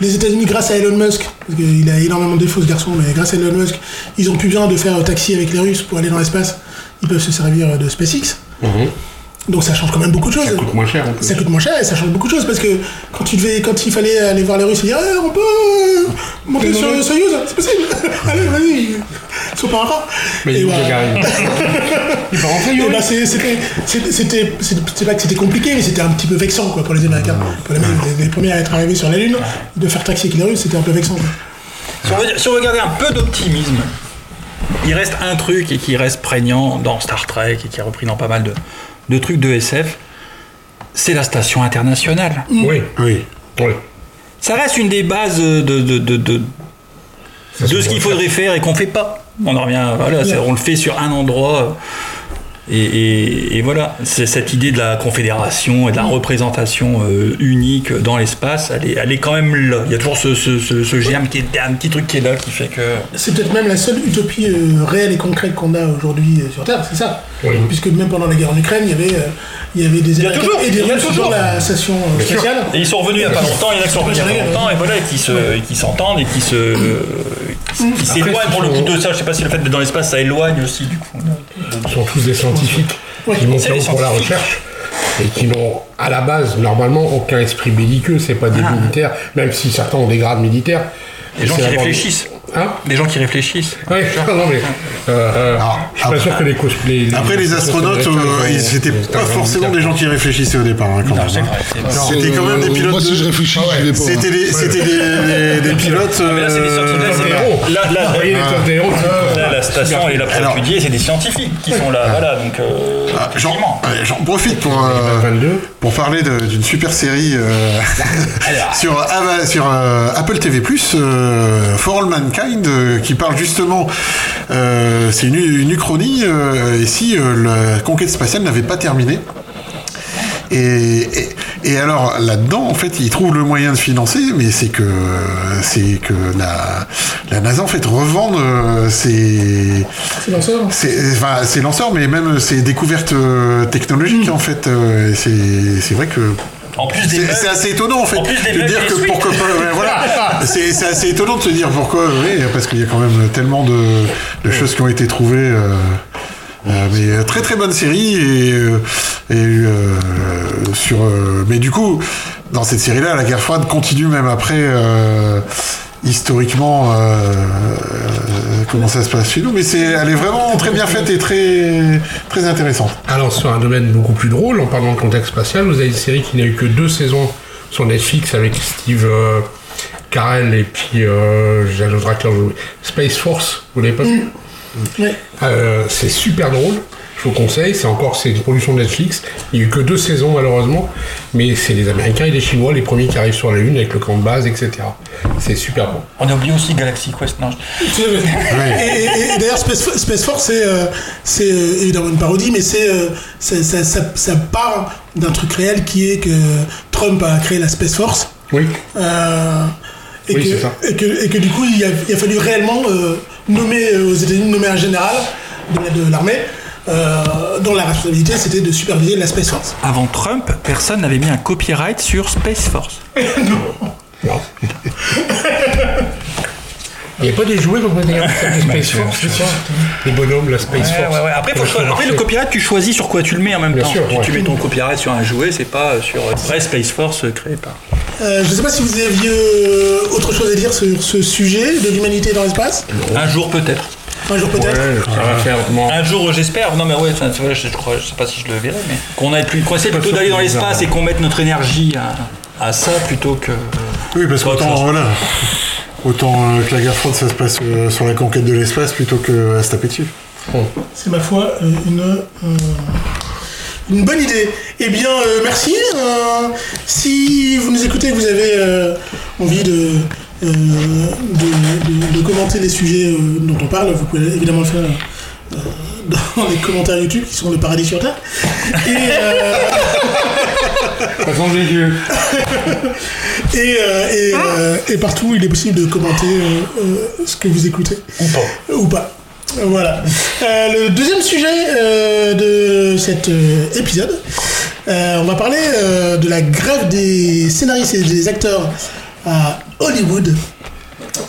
Les États-Unis, grâce à Elon Musk, parce qu'il a énormément de défauts ce garçon, mais grâce à Elon Musk, ils ont plus besoin de faire euh, taxi avec les Russes pour aller dans l'espace. Ils peuvent se servir euh, de SpaceX. Donc ça change quand même beaucoup de choses. Ça coûte moins cher en plus. Ça coûte moins cher et ça change beaucoup de choses parce que quand tu devais, quand il fallait aller voir les Russes et dire Eh, on peut euh, monter sur le Soyuz, c'est possible. Allez, vas-y, sois pas rat. Mais Et il voilà. Gagarin. Il va rentrer, Et Yuri. bah, c'est- c'était, c'était, c'était, c'était- c'est pas que c'était compliqué, mais c'était un petit peu vexant quoi pour les Américains. Pour les mecs, les, les premiers à être arrivés sur la Lune, de faire taxi avec les Russes, c'était un peu vexant. quoi. Si on, veut, si on veut garder un peu d'optimisme, il reste un truc et qui reste prégnant dans Star Trek et qui est repris dans pas mal de, de trucs de SF, c'est la station internationale. Oui, Oui. oui. Ça reste une des bases de, de, de, de, ce qu'il faudrait faire et qu'on fait pas. On en revient, voilà, on le fait sur un endroit. Et, et- et voilà, c'est cette idée de la confédération et de la représentation euh, unique dans l'espace, elle est, elle est quand même là. Il y a toujours ce, ce, ce, ce germe qui est un petit truc qui est là qui fait que. C'est peut-être même la seule utopie euh, réelle et concrète qu'on a aujourd'hui euh, sur Terre, c'est ça. Oui. Puisque même pendant la guerre en Ukraine, il y avait, euh, il y avait des Américains et des Russes sur la station spatiale. Et ils sont revenus il n'y a pas longtemps, il y en a qui sont revenus il y a pas longtemps, et voilà, et qui se- et qui s'entendent qui s'éloignent pour le coup de ça. Je sais pas si le fait d'être dans l'espace ça éloigne aussi du coup. Ce sont tous des scientifiques Ouais. qui vont C'est faire des pour la recherche et qui n'ont à la base normalement aucun esprit belliqueux. C'est pas des militaires, même si certains ont des grades militaires. Des gens C'est qui réfléchissent. Hein Des gens qui réfléchissent. Ouais, non, mais. Euh, euh, je suis pas sûr que les cosplays. Après, les astronautes, euh, ils- c'était pas forcément des gens qui réfléchissaient au départ, hein, quand Non, même. c'est hein. C'était quand même des Euh, pilotes. Moi, si je réfléchis, Ah ouais. je pas. C'était des, c'était des, des- des pilotes. Mais là, c'est des euh, héros. Là, là, les là, là, la, sta- l'adaptation et la pour Alors- étudier, c'est des scientifiques qui sont là. Voilà, donc. Ah, J'en profite pour, 22. pour parler de- d'une super série euh, sur, Ava- sur euh, Apple TV+, euh, For All Mankind, euh, qui parle justement, euh, c'est une, une uchronie, euh, et si la conquête spatiale n'avait pas terminé. Et, et, et alors là-dedans, en fait, ils trouvent le moyen de financer, mais c'est que c'est que la, la NASA en fait revend ses C'est lanceur. c'est enfin, c'est lanceur, mais même ses découvertes technologiques en fait. c'est vrai que En plus des c'est assez étonnant en fait En plus des de dire que pas ouais, voilà. C'est assez étonnant de se dire pourquoi oui parce qu'il y a quand même tellement de, de choses qui ont été trouvées euh, euh, mais euh, très très bonne série et, et euh, sur mais du coup dans cette série là la guerre froide continue même après historiquement euh, euh, comment ça se passe chez nous mais c'est elle est vraiment très bien faite et très très intéressante Alors, sur un domaine beaucoup plus drôle, en parlant de contexte spatial, vous avez une série qui n'a eu que deux saisons sur Netflix avec Steve euh, Carell et puis euh, j'ai un autre acteur joué. Space Force, vous l'avez pas vu? Ouais. Euh, C'est super drôle. Je vous conseille, c'est encore c'est une production de Netflix. Il n'y a eu que deux saisons malheureusement, mais c'est les Américains et les Chinois les premiers qui arrivent sur la Lune avec le camp de base, etc. C'est super bon. On a oublié aussi Galaxy Quest. Non, je-. Et, et- et d'ailleurs, Space, Space Force, c'est euh, c'est, euh, évidemment une parodie, mais c'est euh, c'est- ça, ça- ça part d'un truc réel qui est que Trump a créé la Space Force. Oui. Euh, et, Oui, que, c'est ça. et, que, et que du coup, il a, il a fallu réellement euh, nommer euh, aux États-Unis nommer un général de, de l'armée dont la responsabilité c'était de superviser la Space Force. Avant Trump, personne n'avait mis un copyright sur Space Force. Non. Il n'y a pas des jouets comme des Space Force, c'est ça Les bonhommes, la Space Ouais, Force. ouais, ouais. Après, faut Ça choisir- marche. après, le copyright, tu choisis sur quoi tu le mets en même Bien temps. sûr, Si ouais. tu mets ton copyright sur un jouet, c'est pas euh, sur euh, vrai Space Force euh, créé par. Euh, je ne sais pas si vous aviez euh, autre chose à dire sur ce sujet de l'humanité dans l'espace. Un jour peut-être. Un jour peut-être. Ouais, ça va faire. bon. Un jour, j'espère. Non, mais ouais, je, je crois, je sais pas si je le verrai, mais qu'on ait plus, qu'on essaie plutôt d'aller dans l'espace et qu'on mette notre énergie à, à ça plutôt que. Oui, parce qu'autant voilà, autant euh, que la guerre froide, ça se passe euh, sur la conquête de l'espace plutôt que à se taper dessus. C'est ma foi euh, une, euh, une bonne idée. Eh bien, euh, merci. Euh, si vous nous écoutez, vous avez euh, envie de, euh, de, de- de commenter les sujets euh, dont on parle, vous pouvez évidemment le faire euh, dans les commentaires YouTube qui sont le paradis sur Terre. Et, euh, Ça sent les yeux. et, euh, et, euh, et partout, il est possible de commenter euh, euh, ce que vous écoutez. Ou pas. Ou pas. Voilà. Euh, le deuxième sujet euh, de cet euh, épisode, euh, on va parler euh, de la grève des scénaristes et des acteurs à Hollywood.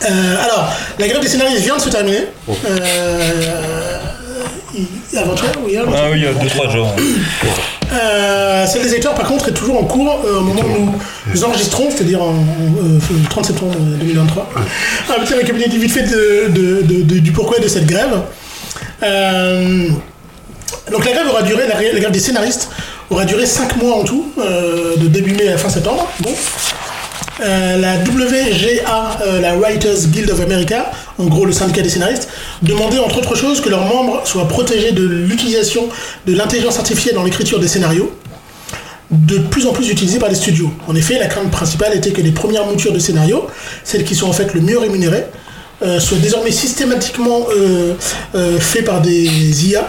Euh, alors, la grève des scénaristes vient de se terminer. Euh, hi- avant-hier ou hier je sais Ah oui, il y a 2-3 jours. euh, celle des acteurs, par contre, est toujours en cours euh, au moment où nous, nous enregistrons, c'est-à-dire en, en, euh, le 30 septembre 2023. Un petit récapitulatif vite fait de, de- du pourquoi de cette grève. Euh, donc la grève aura duré, la, la grève des scénaristes aura duré 5 mois en tout, euh, de début mai à fin septembre. Bon. Euh, la WGA, euh, la Writers Guild of America, en gros le syndicat des scénaristes, demandait entre autres choses que leurs membres soient protégés de l'utilisation de l'intelligence artificielle dans l'écriture des scénarios, de plus en plus utilisée par les studios. En effet, la crainte principale était que les premières moutures de scénarios, celles qui sont en fait le mieux rémunérées, euh, soient désormais systématiquement faits par des IA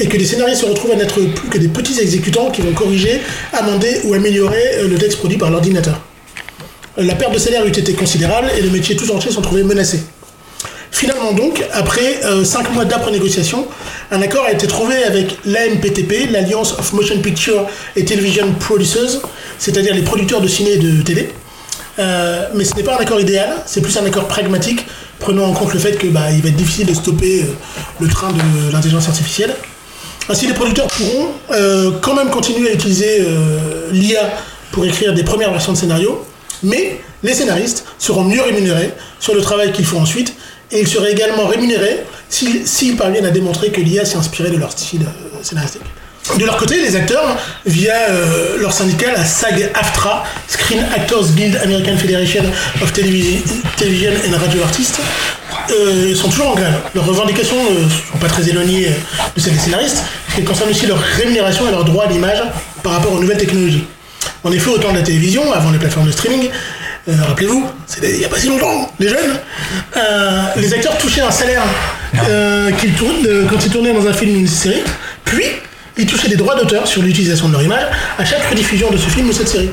et que les scénaristes se retrouvent à n'être plus que des petits exécutants qui vont corriger, amender ou améliorer le texte produit par l'ordinateur. Euh, La perte de salaire eût été considérable et le métier tout entier sont trouvés menacés. Finalement donc, après 5 mois d'âpres négociations, un accord a été trouvé avec l'AMPTP, l'Alliance of Motion Picture et Television Producers, c'est-à-dire les producteurs de ciné et de télé. Euh, mais ce n'est pas un accord idéal, c'est plus un accord pragmatique, prenant en compte le fait que bah, il va être difficile de stopper euh, le train de l'intelligence artificielle. Ainsi, les producteurs pourront euh, quand même continuer à utiliser euh, l'IA pour écrire des premières versions de scénario, mais les scénaristes seront mieux rémunérés sur le travail qu'ils font ensuite, et ils seraient également rémunérés s'ils parviennent à démontrer que l'IA s'est inspirée de leur style euh, scénaristique. De leur côté, les acteurs, via euh, leur syndicat, la SAG-AFTRA, Screen Actors Guild American Federation of Television, and Radio Artists, euh, sont toujours en grève. Leurs revendications ne sont pas très éloignées de celles des scénaristes, elles concernent aussi leur rémunération et leur droit à l'image par rapport aux nouvelles technologies. En effet, au temps de la télévision, avant les plateformes de streaming, euh, rappelez-vous, il n'y a pas si longtemps, les jeunes, euh, les acteurs touchaient un salaire euh, qu'ils tournent, euh, quand ils tournaient dans un film ou une série, puis ils touchaient des droits d'auteur sur l'utilisation de leur image à chaque rediffusion de ce film ou cette série.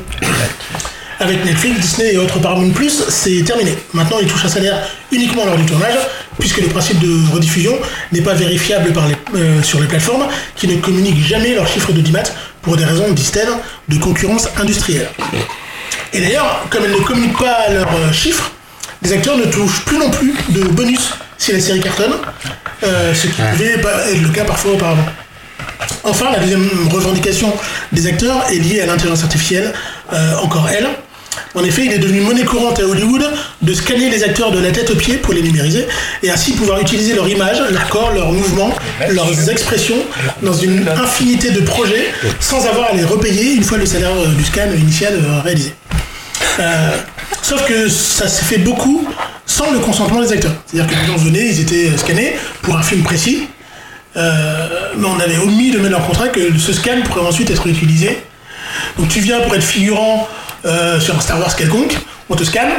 Avec Netflix, Disney et autres Paramount+, c'est terminé. Maintenant, ils touchent un salaire uniquement lors du tournage, puisque le principe de rediffusion n'est pas vérifiable par les- sur les plateformes, qui ne communiquent jamais leurs chiffres de DIMAT pour des raisons, disent-elles, de concurrence industrielle. Et d'ailleurs, comme elles ne communiquent pas leurs euh, chiffres, les acteurs ne touchent plus non plus de bonus si la série cartonne, euh, ce qui pouvait pas être le cas parfois auparavant. Enfin, la deuxième revendication des acteurs est liée à l'intelligence artificielle, euh, encore elle. En effet, il est devenu monnaie courante à Hollywood de scanner les acteurs de la tête aux pieds pour les numériser et ainsi pouvoir utiliser leur image, leur corps, leurs mouvements, leurs expressions dans une infinité de projets sans avoir à les repayer une fois le salaire euh, du scan initial euh, réalisé. Euh, sauf que ça s'est fait beaucoup sans le consentement des acteurs. C'est-à-dire que les gens venaient, ils étaient scannés pour un film précis, mais on avait omis de mettre dans le contrat que ce scan pourrait ensuite être utilisé. Donc tu viens pour être figurant euh, sur un Star Wars quelconque, on te scanne,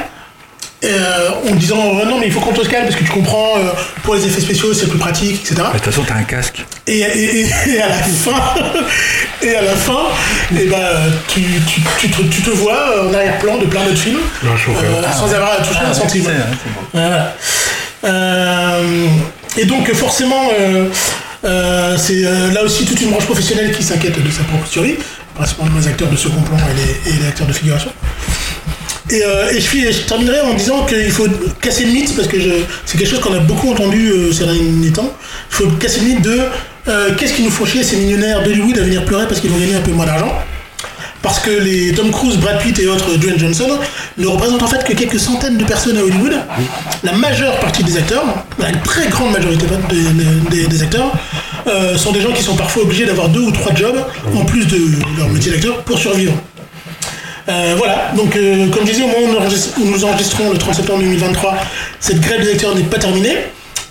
euh, en disant oh, non mais il faut qu'on te scanne parce que tu comprends, euh, pour les effets spéciaux c'est plus pratique, etc. De toute façon, t'as un casque. Et, et- et- et à la fin, et à la fin, et ben, tu, tu, tu te, tu te vois en arrière-plan de plein d'autres films, euh, sans avoir à toucher Ah, un centime. bon. Voilà. Euh, et donc forcément, euh, euh, c'est euh, là aussi toute une branche professionnelle qui s'inquiète de sa propre survie, principalement les acteurs de second plan et les, acteurs de figuration. Et, euh, je, terminerai en disant qu'il faut casser le mythe, parce que c'est quelque chose qu'on a beaucoup entendu euh, ces derniers temps. Il faut casser le mythe de euh, qu'est-ce qui nous font chier ces millionnaires d'Hollywood à venir pleurer parce qu'ils vont gagner un peu moins d'argent. Parce que les Tom Cruise, Brad Pitt et autres Dwayne Johnson ne représentent en fait que quelques centaines de personnes à Hollywood. La majeure partie des acteurs, la très grande majorité des, acteurs, euh, sont des gens qui sont parfois obligés d'avoir deux ou trois jobs en plus de leur métier d'acteur pour survivre. Euh, voilà, donc euh, comme je disais, au moment où nous, enregistre- où nous enregistrons le 30 septembre 2023, cette grève des acteurs n'est pas terminée,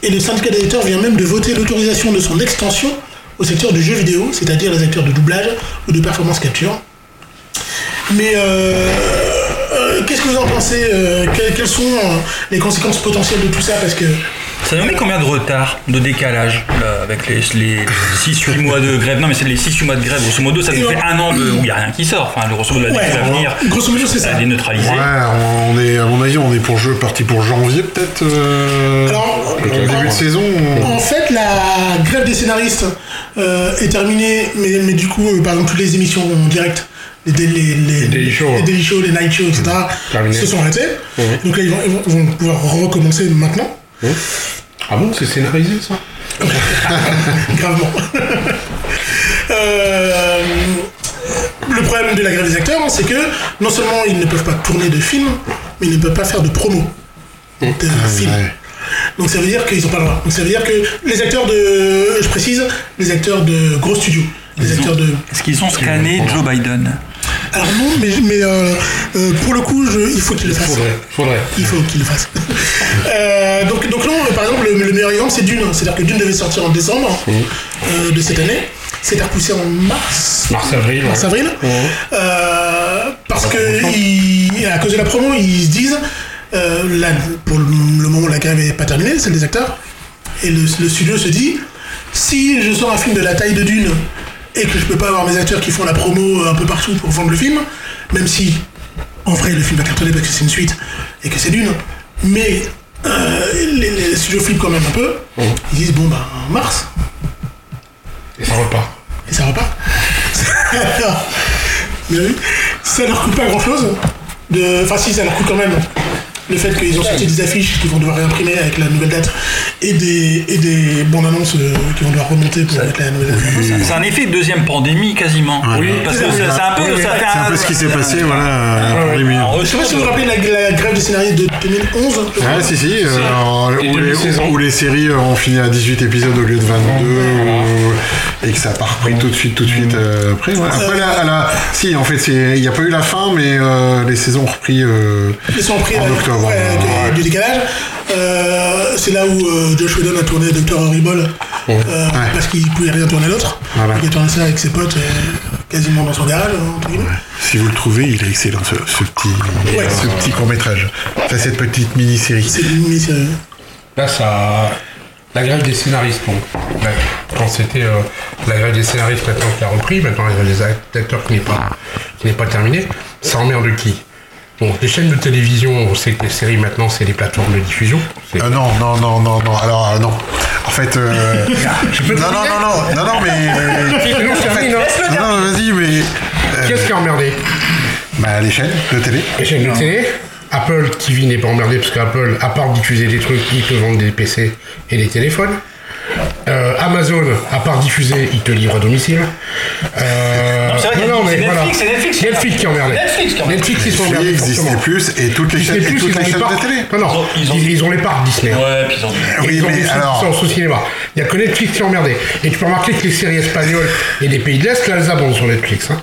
et le syndicat des acteurs vient même de voter l'autorisation de son extension au secteur du jeu vidéo, c'est-à-dire les acteurs de doublage ou de performance capture. Mais euh, euh, qu'est-ce que vous en pensez euh, que- Quelles sont euh, les conséquences potentielles de tout ça Parce que Ça nous met combien de retard, de décalage là, avec les, les 6-8 mois de grève? Non, mais c'est les 6-8 mois de grève. Grosso modo, ça nous fait un an de, où il n'y a rien qui sort. Enfin, le grosso modo, la Ouais, à venir, grosso modo, c'est ça. elle est neutralisée. Ouais, on est, à mon avis, on est pour jeu parti pour janvier peut-être. euh, Alors, au début de saison. on- En fait, la grève des scénaristes euh, est terminée, mais, mais du coup, euh, par exemple, toutes les émissions en direct, les, les, les, Les daily shows. les daily shows, les night shows, etc., Terminé. se sont arrêtés. Donc là, ils vont, ils vont- ils vont pouvoir recommencer maintenant, Ah bon, c'est scénarisé ça gravement. Euh, le problème de la grève des acteurs, hein, c'est que non seulement ils ne peuvent pas tourner de films, mais ils ne peuvent pas faire de promo de films. ouais. Donc ça veut dire qu'ils n'ont pas le droit. Donc ça veut dire que les acteurs de, je précise, les acteurs de gros studios, les acteurs de Est-ce qu'ils ont scanné Joe Biden Alors non, mais, mais euh, euh, pour le coup, je- il faut qu'il le fasse. Faudrait, faudrait. Il faut qu'il le fasse. Euh, donc, donc non, par exemple, le, le meilleur exemple, c'est Dune. C'est-à-dire que Dune devait sortir en décembre de cette année. C'était repoussé en mars. Mars-avril. Mars-avril. Parce que ils- à cause de la promo, ils se disent, là, pour le, le moment où la grève n'est pas terminée, celle des acteurs, et le, le studio se dit, si je sors un film de la taille de Dune et que je peux pas avoir mes acteurs qui font la promo un peu partout pour vendre le film, même si en vrai le film va cartonner parce que c'est une suite et que c'est Dune, mais euh, les, les studios flippent quand même un peu, ils disent bon bah en mars, Et ça repart. et ça repart. Mais oui, ça leur coûte pas grand chose. De... Enfin, si, ça leur coûte quand même. Le fait qu'ils ont sorti des affiches qu'ils vont devoir réimprimer avec la nouvelle date et des, et des bandes annonces euh, qui vont devoir remonter pour mettre la nouvelle date. C'est- C'est un effet de deuxième pandémie quasiment. Oui. Parce que c'est un peu. Oui, ça fait c'est un peu ce qui s'est passé, voilà, pandémie. un Je sais pas si vous vous rappelez la, la grève des scénaristes de 2011. je crois. Ouais, si, si. euh, alors, où, les, où les séries ont fini à 18 épisodes au lieu de 22. où et que ça n'a pas repris tout de suite, tout de suite euh, après. ouais. Après, là, si, en fait, il n'y a pas eu la fin, mais euh, les saisons ont repris euh, Ils sont pris en octobre. Ouais, du décalage. Euh, c'est là où euh, Josh Whedon a tourné Dr. Horrible euh, parce qu'il pouvait rien tourner d'autre. Voilà. Il a tourné ça avec ses potes euh, quasiment dans son garage, entre guillemets. Si vous le trouvez, il est excellent ce, ce petit, ce petit court métrage. Enfin, cette petite mini-série. C'est une mini-série. Là, ça. La grève des scénaristes. Là, Quand c'était euh, la grève des scénaristes, maintenant qui a repris, maintenant la grève des acteurs qui n'est pas, qui n'est pas terminée, ça emmerde qui? Bon, les chaînes de télévision, on sait que les séries maintenant, c'est les plateformes de diffusion. Ah non, non, non, non, non. Alors, euh, non. En fait. euh, non, non, non, non, non, non, mais. Non, fait- hein. non, non, vas-y, mais. euh, Qu'est-ce qui a emmerdé bah, les chaînes de télé. Les chaînes de télé Apple TV n'est pas emmerdé parce qu'Apple, à part diffuser des trucs, il te vend des PC et des téléphones. Euh, Amazon, à part diffuser, il te livre à domicile. Euh, Non, c'est vrai a- non, mais c'est voilà. Netflix, c'est Netflix. Netflix qui emmerdait. Netflix qui emmerdait. Netflix, ils sont emmerdés. Netflix, Disney. Plus et toutes les Disney chaînes, et Plus, toutes ils ont les chaînes parts. de télé. Non, non, Ils ont- ils, ils ont les parts Disney. Ouais, puis ils ont. Oui, ils ont mais alors- alors... au cinéma. Il n'y a que Netflix qui est emmerdé. Et tu peux remarquer que les séries espagnoles et des pays de l'Est, là, elles abondent sur Netflix. Hein.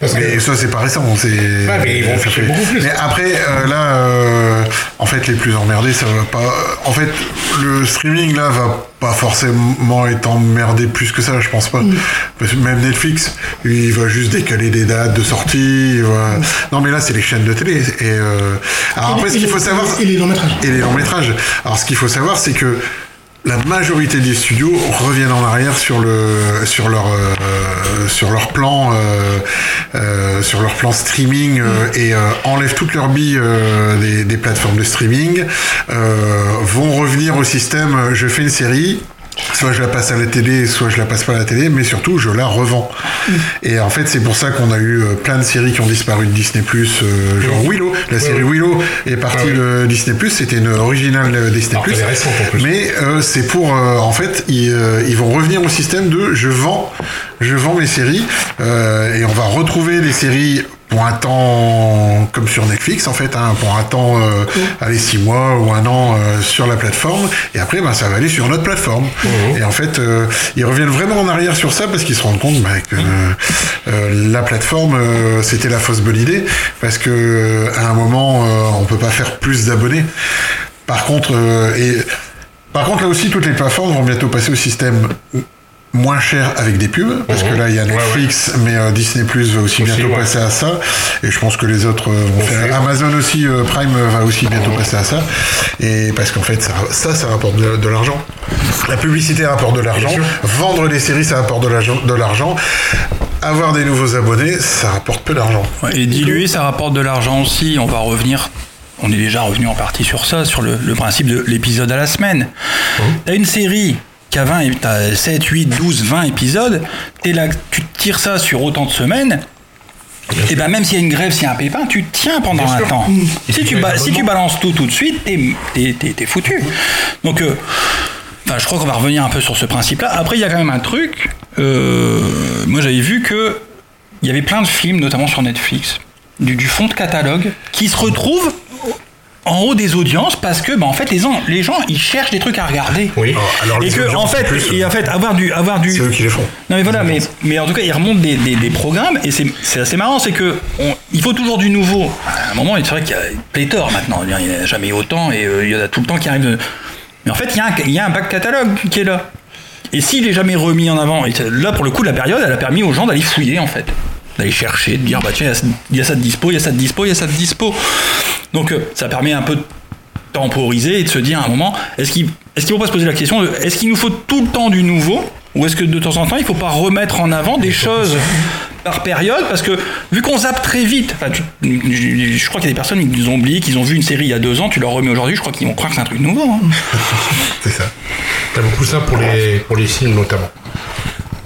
Parce que Mais ça, c'est pas récent. C'est... Ouais, mais ils vont ça chercher fait- beaucoup plus. Mais après, euh, là, euh, en fait, les plus emmerdés, ça va pas. En fait, le streaming, là, va pas forcément être emmerdé plus que ça, je pense pas. Parce que même Netflix, il va juste décaler des dates de sortie. il va- Non, mais là, c'est les chaînes de télé. Et, euh, Alors après, ce qu'il faut savoir. Et les longs métrages. Et les longs métrages. Alors, ce qu'il faut savoir, c'est que la majorité des studios reviennent en arrière sur le sur leur euh, sur leur plan euh, euh, sur leur plan streaming euh, et euh, enlèvent toutes leurs billes euh, des, des plateformes de streaming euh, vont revenir au système je fais une série Soit je la passe à la télé, soit je la passe pas à la télé, mais surtout je la revends. Et en fait, c'est pour ça qu'on a eu euh, plein de séries qui ont disparu de Disney+, euh, genre Willow. La série Willow est partie de Disney+, c'était une originale de Disney+. Alors, en plus. Mais euh, c'est pour, euh, en fait, ils, ils vont revenir au système de je vends, je vends mes séries, et on va retrouver les séries pour un temps comme sur Netflix en fait, hein, pour un temps, euh, allez six mois ou un an euh, sur la plateforme, et après ben, ça va aller sur notre plateforme. Et en fait, euh, ils reviennent vraiment en arrière sur ça parce qu'ils se rendent compte bah, que euh, la plateforme euh, c'était la fausse bonne idée. Parce que euh, à un moment euh, on peut pas faire plus d'abonnés. Par contre, euh, et par contre, là aussi, toutes les plateformes vont bientôt passer au système moins cher avec des pubs, parce que là, il y a Netflix, mais euh, Disney Plus va aussi, bientôt ouais. passer à ça, et je pense que les autres euh, vont faire. Amazon aussi, euh, Prime va aussi bientôt passer à ça, et parce qu'en fait, ça, ça, ça rapporte de, de l'argent. La publicité rapporte de l'argent, vendre des séries, ça rapporte de l'argent, de l'argent. Avoir des nouveaux abonnés, ça rapporte peu d'argent. Et diluer, ça rapporte de l'argent aussi. On va revenir. On est déjà revenu en partie sur ça, sur le, le principe de l'épisode à la semaine. T'as une série qui a 20, et- t'as 7, 8, 12, 20 épisodes. T'es là, tu tires ça sur autant de semaines. Et ben même s'il y a une grève, s'il y a un pépin, tu tiens pendant Bien un sûr. temps. Et Si tu ba- si balances tout tout de suite, t'es foutu. Donc, euh, je crois qu'on va revenir un peu sur ce principe-là. Après, il y a quand même un truc. euh, moi, j'avais vu que il y avait plein de films, notamment sur Netflix, du, du fond de catalogue, qui se retrouvent en haut des audiences parce que, bah, en fait, les gens, les gens, ils cherchent des trucs à regarder. Oui. alors, et les que, en fait, plus, et en fait, avoir du, avoir du. C'est eux qui les font. Non mais voilà, mais, mais en tout cas, ils remontent des, des- des programmes et c'est c'est assez marrant, c'est que on- il faut toujours du nouveau. À un moment, c'est vrai qu'il y a pléthore maintenant, il n'y en a jamais autant et euh, il y en a tout le temps qui arrive. de- Mais en fait, il y, a un, il y a un bac catalogue qui est là. Et s'il est jamais remis en avant, et c'est- là pour le coup, la période, elle a permis aux gens d'aller fouiller en fait, d'aller chercher, de dire bah tiens, il y a ça de dispo, il y a ça de dispo, il y a ça de dispo. Donc euh, ça permet un peu de temporiser et de se dire à un moment, est-ce qu'il qu'il ne faut pas se poser la question de est-ce qu'il nous faut tout le temps du nouveau ou est-ce que de temps en temps il ne faut pas remettre en avant des choses par période? Parce que vu qu'on zappe très vite, je crois qu'il y a des personnes qui ont oublié qu'ils ont vu une série il y a deux ans, tu leur remets aujourd'hui, je crois qu'ils vont croire que c'est un truc nouveau. hein. C'est ça. T'as beaucoup ça pour les, pour les films notamment.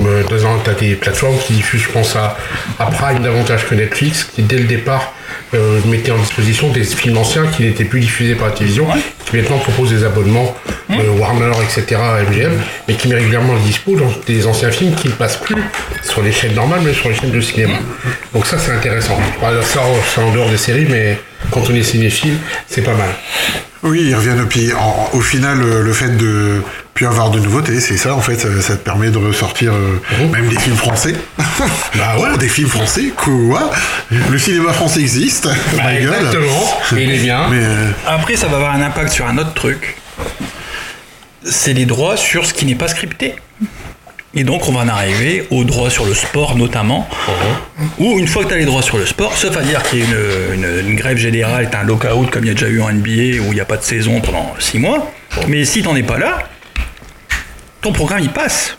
Euh, dans un- T'as des plateformes qui diffusent, je pense à, à Prime davantage que Netflix, qui dès le départ euh, mettaient en disposition des films anciens qui n'étaient plus diffusés par la télévision, qui maintenant proposent des abonnements euh, Warner, etc., MGM, mais qui met régulièrement le dispo dans des anciens films qui ne passent plus sur les chaînes normales, mais sur les chaînes de cinéma. Donc ça, c'est intéressant. Voilà, Ça, c'est en dehors des séries, mais quand on est cinéphile, c'est pas mal. Oui, ils reviennent. Puis en- au final, le fait de puis avoir de nouveautés, c'est ça en fait, ça, ça te permet de ressortir euh, même des films français. bah ouais, des films français, quoi Le cinéma français existe, Bah, exactement, et il est bien. Mais euh, Après, ça va avoir un impact sur un autre truc. C'est les droits sur ce qui n'est pas scripté. Et donc, on va en arriver aux droits sur le sport, notamment. Où, une fois que tu as les droits sur le sport, sauf à dire qu'il y a une, une- une grève générale, tu un lockout comme il y a déjà eu en NBA, où il n'y a pas de saison pendant 6 mois. Mais si t'en es pas là, ton programme, il passe.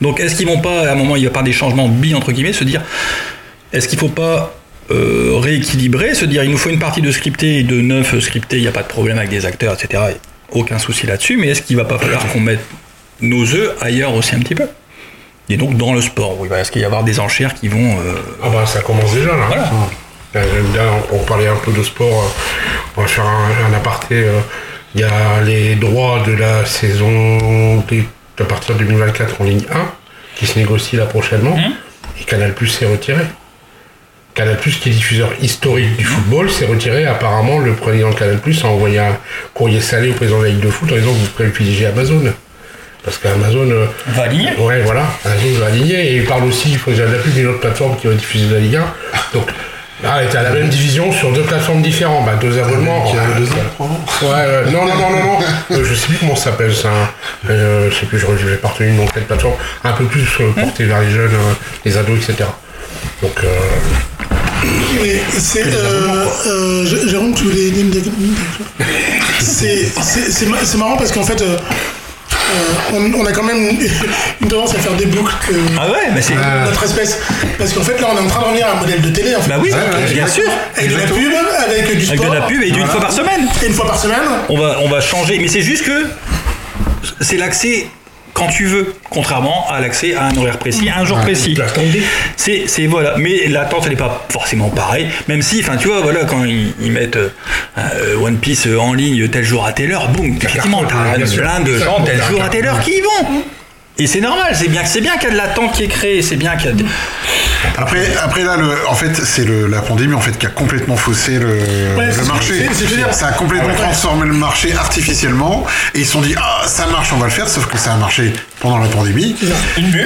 Donc, est-ce qu'ils vont pas, à un moment, il va avoir des changements de billes, entre guillemets, se dire, est-ce qu'il faut pas euh, rééquilibrer, se dire, il nous faut une partie de scripté et de neuf scripté, il n'y a pas de problème avec des acteurs, etc. Aucun souci là-dessus, mais est-ce qu'il va pas falloir qu'on mette nos œufs ailleurs aussi un petit peu? Et donc, dans le sport, oui, est-ce qu'il va y avoir des enchères qui vont. euh, Ah bah ça commence déjà là. Voilà. Là, on, parlait un peu de sport, euh, on va faire un, un aparté. euh, Il y a les droits de la saison à partir de 2024 en ligne 1 qui se négocient là prochainement et Canal Plus s'est retiré. Canal Plus qui est diffuseur historique du football s'est retiré. Apparemment le président de Canal Plus a envoyé un courrier salé au président de la Ligue de foot en disant que vous privilégiez Amazon. Parce qu'Amazon. euh, Va aligner. Ouais, voilà. Amazon va aligner. Et il parle aussi, il faut la pub d'une autre plateforme qui va diffuser la Ligue 1. Donc, là, elle était à la même division sur deux plateformes différentes. Bah, deux abonnements. a deux ans, Ouais, non, non, non, non, non. Euh, je sais plus comment ça s'appelle, ça. Euh, je sais plus, je n'ai pas retenu le nom de cette plateforme. Un peu plus euh, porté vers les jeunes, euh, les ados, etc. Donc, euh, Mais c'est. Euh, euh, Jérôme, tu voulais dire une quelque chose C'est c'est- c'est ma- c'est marrant parce qu'en fait, euh, euh, on, on a quand même une, tendance à faire des boucles. euh, Ah ouais, mais c'est. notre espèce. Parce qu'en fait, là, on est en train de revenir à un modèle de télé. En fait. Bah oui, bien sûr. Avec de la pub, avec du sport. Avec de la pub et d'une fois par semaine. Et une fois par semaine. On va, on va changer, mais c'est juste que c'est l'accès quand tu veux, contrairement à l'accès à un horaire précis, à un jour précis. C'est, c'est voilà, mais l'attente elle n'est pas forcément pareille, même si, enfin tu vois, voilà, quand ils, ils mettent euh, One Piece en ligne tel jour à telle heure, boum, effectivement, t'as plein de gens tel jour à telle heure qui y vont. Et c'est normal, c'est bien, c'est bien qu'il y a de l'attente qui est créée, c'est bien qu'il y a. de- Après, après là, le, en fait, c'est le- la pandémie en fait qui a complètement faussé le, Ouais, le c'est- marché. ça a complètement Ouais. transformé le marché artificiellement et ils se sont dit ah ça marche, on va le faire. Sauf que ça a marché pendant la pandémie.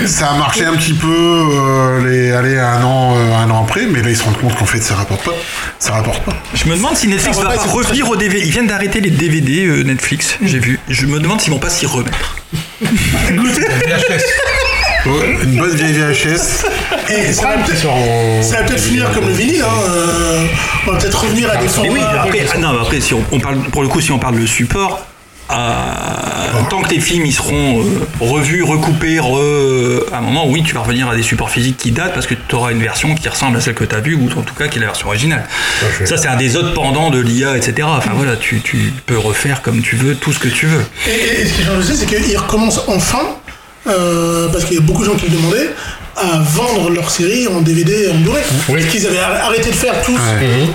Ça a marché un petit peu euh, les aller un an euh, un an après, mais là ils se rendent compte qu'en fait ça rapporte pas. Ça rapporte pas. Je me demande si Netflix Ça va pas revenir au DVD. Ils viennent d'arrêter les DVD euh, Netflix, j'ai vu. Je me demande s'ils vont pas s'y remettre. Une bonne vieille VHS. Et ça va peut-être finir comme le vinyle. Hein. euh, on va peut-être revenir à des formats. Oui, après, ah non, mais après si on, on parle, pour le coup, si on parle de support, euh, tant que tes films ils seront euh, revus, recoupés, re- à un moment, oui, tu vas revenir à des supports physiques qui datent parce que tu auras une version qui ressemble à celle que tu as vue ou en tout cas qui est la version originale. Ça, c'est un des autres pendants de l'IA, etc. Enfin voilà, tu, tu peux refaire comme tu veux, tout ce que tu veux. Et, ce qui change aussi, c'est qu'ils recommencent enfin, euh, parce qu'il y a beaucoup de gens qui le demandaient, à vendre leurs séries en DVD et en Blu-ray. Oui. Ce qu'ils avaient ar- arrêté de faire tous,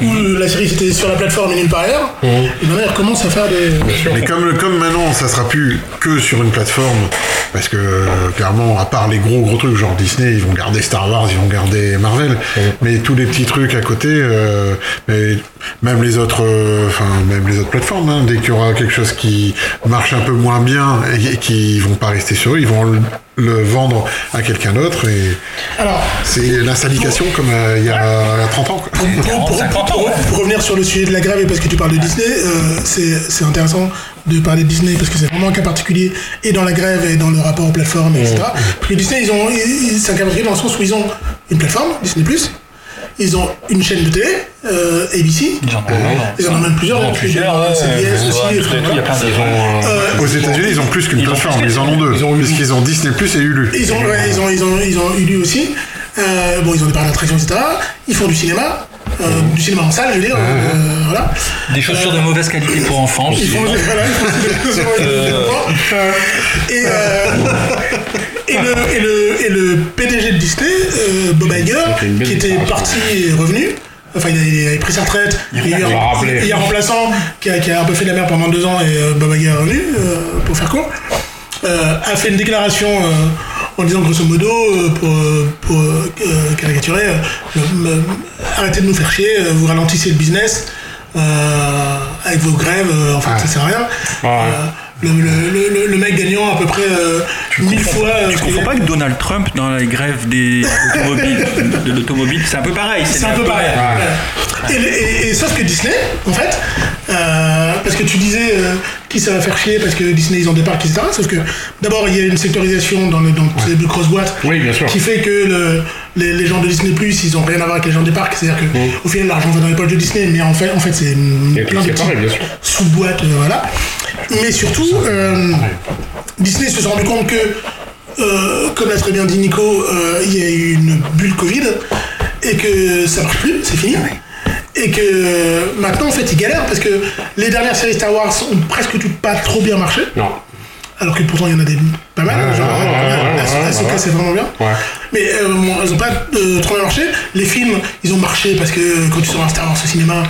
où la série c'était sur la plateforme et nulle part ailleurs. Et maintenant ils recommencent à faire des. Mais comme, comme maintenant, ça sera plus que sur une plateforme, parce que euh, clairement, à part les gros gros trucs genre Disney, ils vont garder Star Wars, ils vont garder Marvel, mais tous les petits trucs à côté, euh, mais même les autres, euh, enfin même les autres plateformes, hein, dès qu'il y aura quelque chose qui marche un peu moins bien et, et qui vont pas rester sur eux, ils vont le, vendre à quelqu'un d'autre et Alors, c'est la syndication comme euh, il y a 30 ans. Quoi. pour, pour- 50 ans, pour- ouais. pour revenir sur le sujet de la grève et parce que tu parles de Disney, euh, c'est c'est intéressant de parler de Disney parce que c'est vraiment un cas particulier et dans la grève et dans le rapport aux plateformes, etc. Parce que Disney, ils ont, ils- c'est un cas particulier dans le sens où ils ont une plateforme, Disney+, ils ont une chaîne de télé, euh, ABC, Ils en ont, même plusieurs, Ils en ont CBS aussi, Euh, Aux États-Unis, ils ont plus qu'une plateforme, ils en ont deux, puisqu'ils ont Disney Plus et Hulu. Ils ont, ouais, ils ont, ils ont, ils ont Hulu aussi. Euh, bon, ils ont des parcs d'attractions, etc. Ils font du cinéma, euh, du cinéma en salle, je veux dire. euh, voilà. Des chaussures de mauvaise qualité pour enfants. Ils font, voilà, ils font des- et, le, et, le, et le PDG de Disney, euh, Bob Iger, qui était parti et revenu. Enfin, il, avait pris sa retraite. Il il a remplaçant qui a, qui a un peu fait de la merde pendant deux ans et euh, Bob Iger est revenu, euh, pour faire court. A fait une déclaration en disant grosso modo, pour, pour caricaturer, arrêtez de nous faire chier, vous ralentissez le business avec vos grèves, enfin ça sert à rien. Ouais. Le, le, le- mec gagnant à peu près euh, mille fois. euh, Tu comprends pas que Donald Trump dans les grèves des automobiles, de l'automobile, c'est un peu pareil. C'est un peu pareil. ouais. Et, et- et sauf que Disney, en fait, euh, parce que tu disais euh, qui ça va faire chier parce que Disney ils ont des parcs, etc. Sauf que d'abord il y a une sectorisation dans, le, dans plus grosses boîtes qui fait que le- les, les gens de Disney Plus ils ont rien à voir avec les gens des parcs. C'est-à-dire que au final l'argent va dans les poches de Disney, mais en fait, en fait c'est mm, plein de sous-boîtes, euh, voilà. Mais surtout, euh, Disney se sont rendu compte que, euh, comme l'a très bien dit Nico, euh, il y a eu une bulle Covid et que ça marche plus, c'est fini. Et que maintenant, en fait, ils galèrent parce que les dernières séries Star Wars ont presque toutes pas trop bien marché. Non. Alors que pourtant, il y en a des pas mal. Genre, Ahsoka, Ahsoka, ouais. c'est vraiment bien. Ouais. Mais euh, bon, elles ont pas euh, trop bien marché. Les films, ils ont marché parce que quand tu sors un Star Wars au cinéma,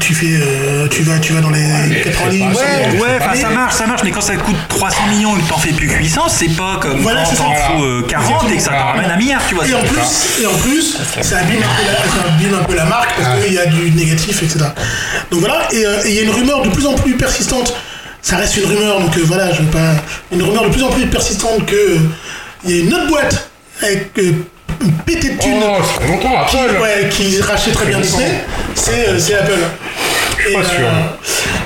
tu fais, euh, tu vas, tu vas dans les 90. Ouais, ouais, enfin, ça marche, ça marche, mais quand ça te coûte 300 millions et que t'en fais plus 800, c'est pas comme Voilà, quand c'est ça. t'en fous euh, 40 et que ça t'en ramène un milliard, tu vois. Et en plus, et en plus ça, abîme un peu la, ça abîme un peu la marque parce qu'il y a du négatif, etc. Donc voilà, et euh, et il y a une rumeur de plus en plus persistante. Ça reste une rumeur, donc euh, voilà, je veux pas. Une rumeur de plus en plus persistante que euh, il y a une autre boîte avec euh, une pété de thunes Oh, qui, ouais, qui rachète très bien Disney. C'est euh, c'est Apple. Et, pas sûr.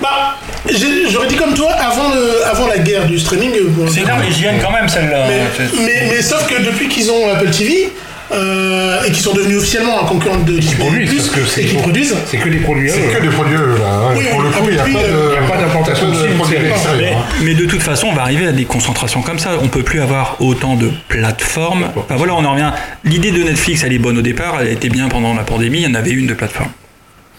bah, j'ai- j'aurais dit comme toi avant, le, avant la guerre du streaming. euh, C'est une arlésienne quand même, celle-là. mais, mais, mais sauf que depuis qu'ils ont Apple TV euh, et qu'ils sont devenus officiellement un concurrent de Disney produisent, Plus, parce que c'est et qu'ils pour- produisent. C'est que des produits. C'est que des produits là. ouais. Oui, Pour le coup, il n'y a pas euh, de. il y a pas d'implantation de de film, produits Mais, hein. mais de toute façon, on va arriver à des concentrations comme ça. On peut plus avoir autant de plateformes. Enfin voilà, on en revient. L'idée de Netflix, elle est bonne au départ. Elle était bien pendant la pandémie. Il y en avait une de plateforme.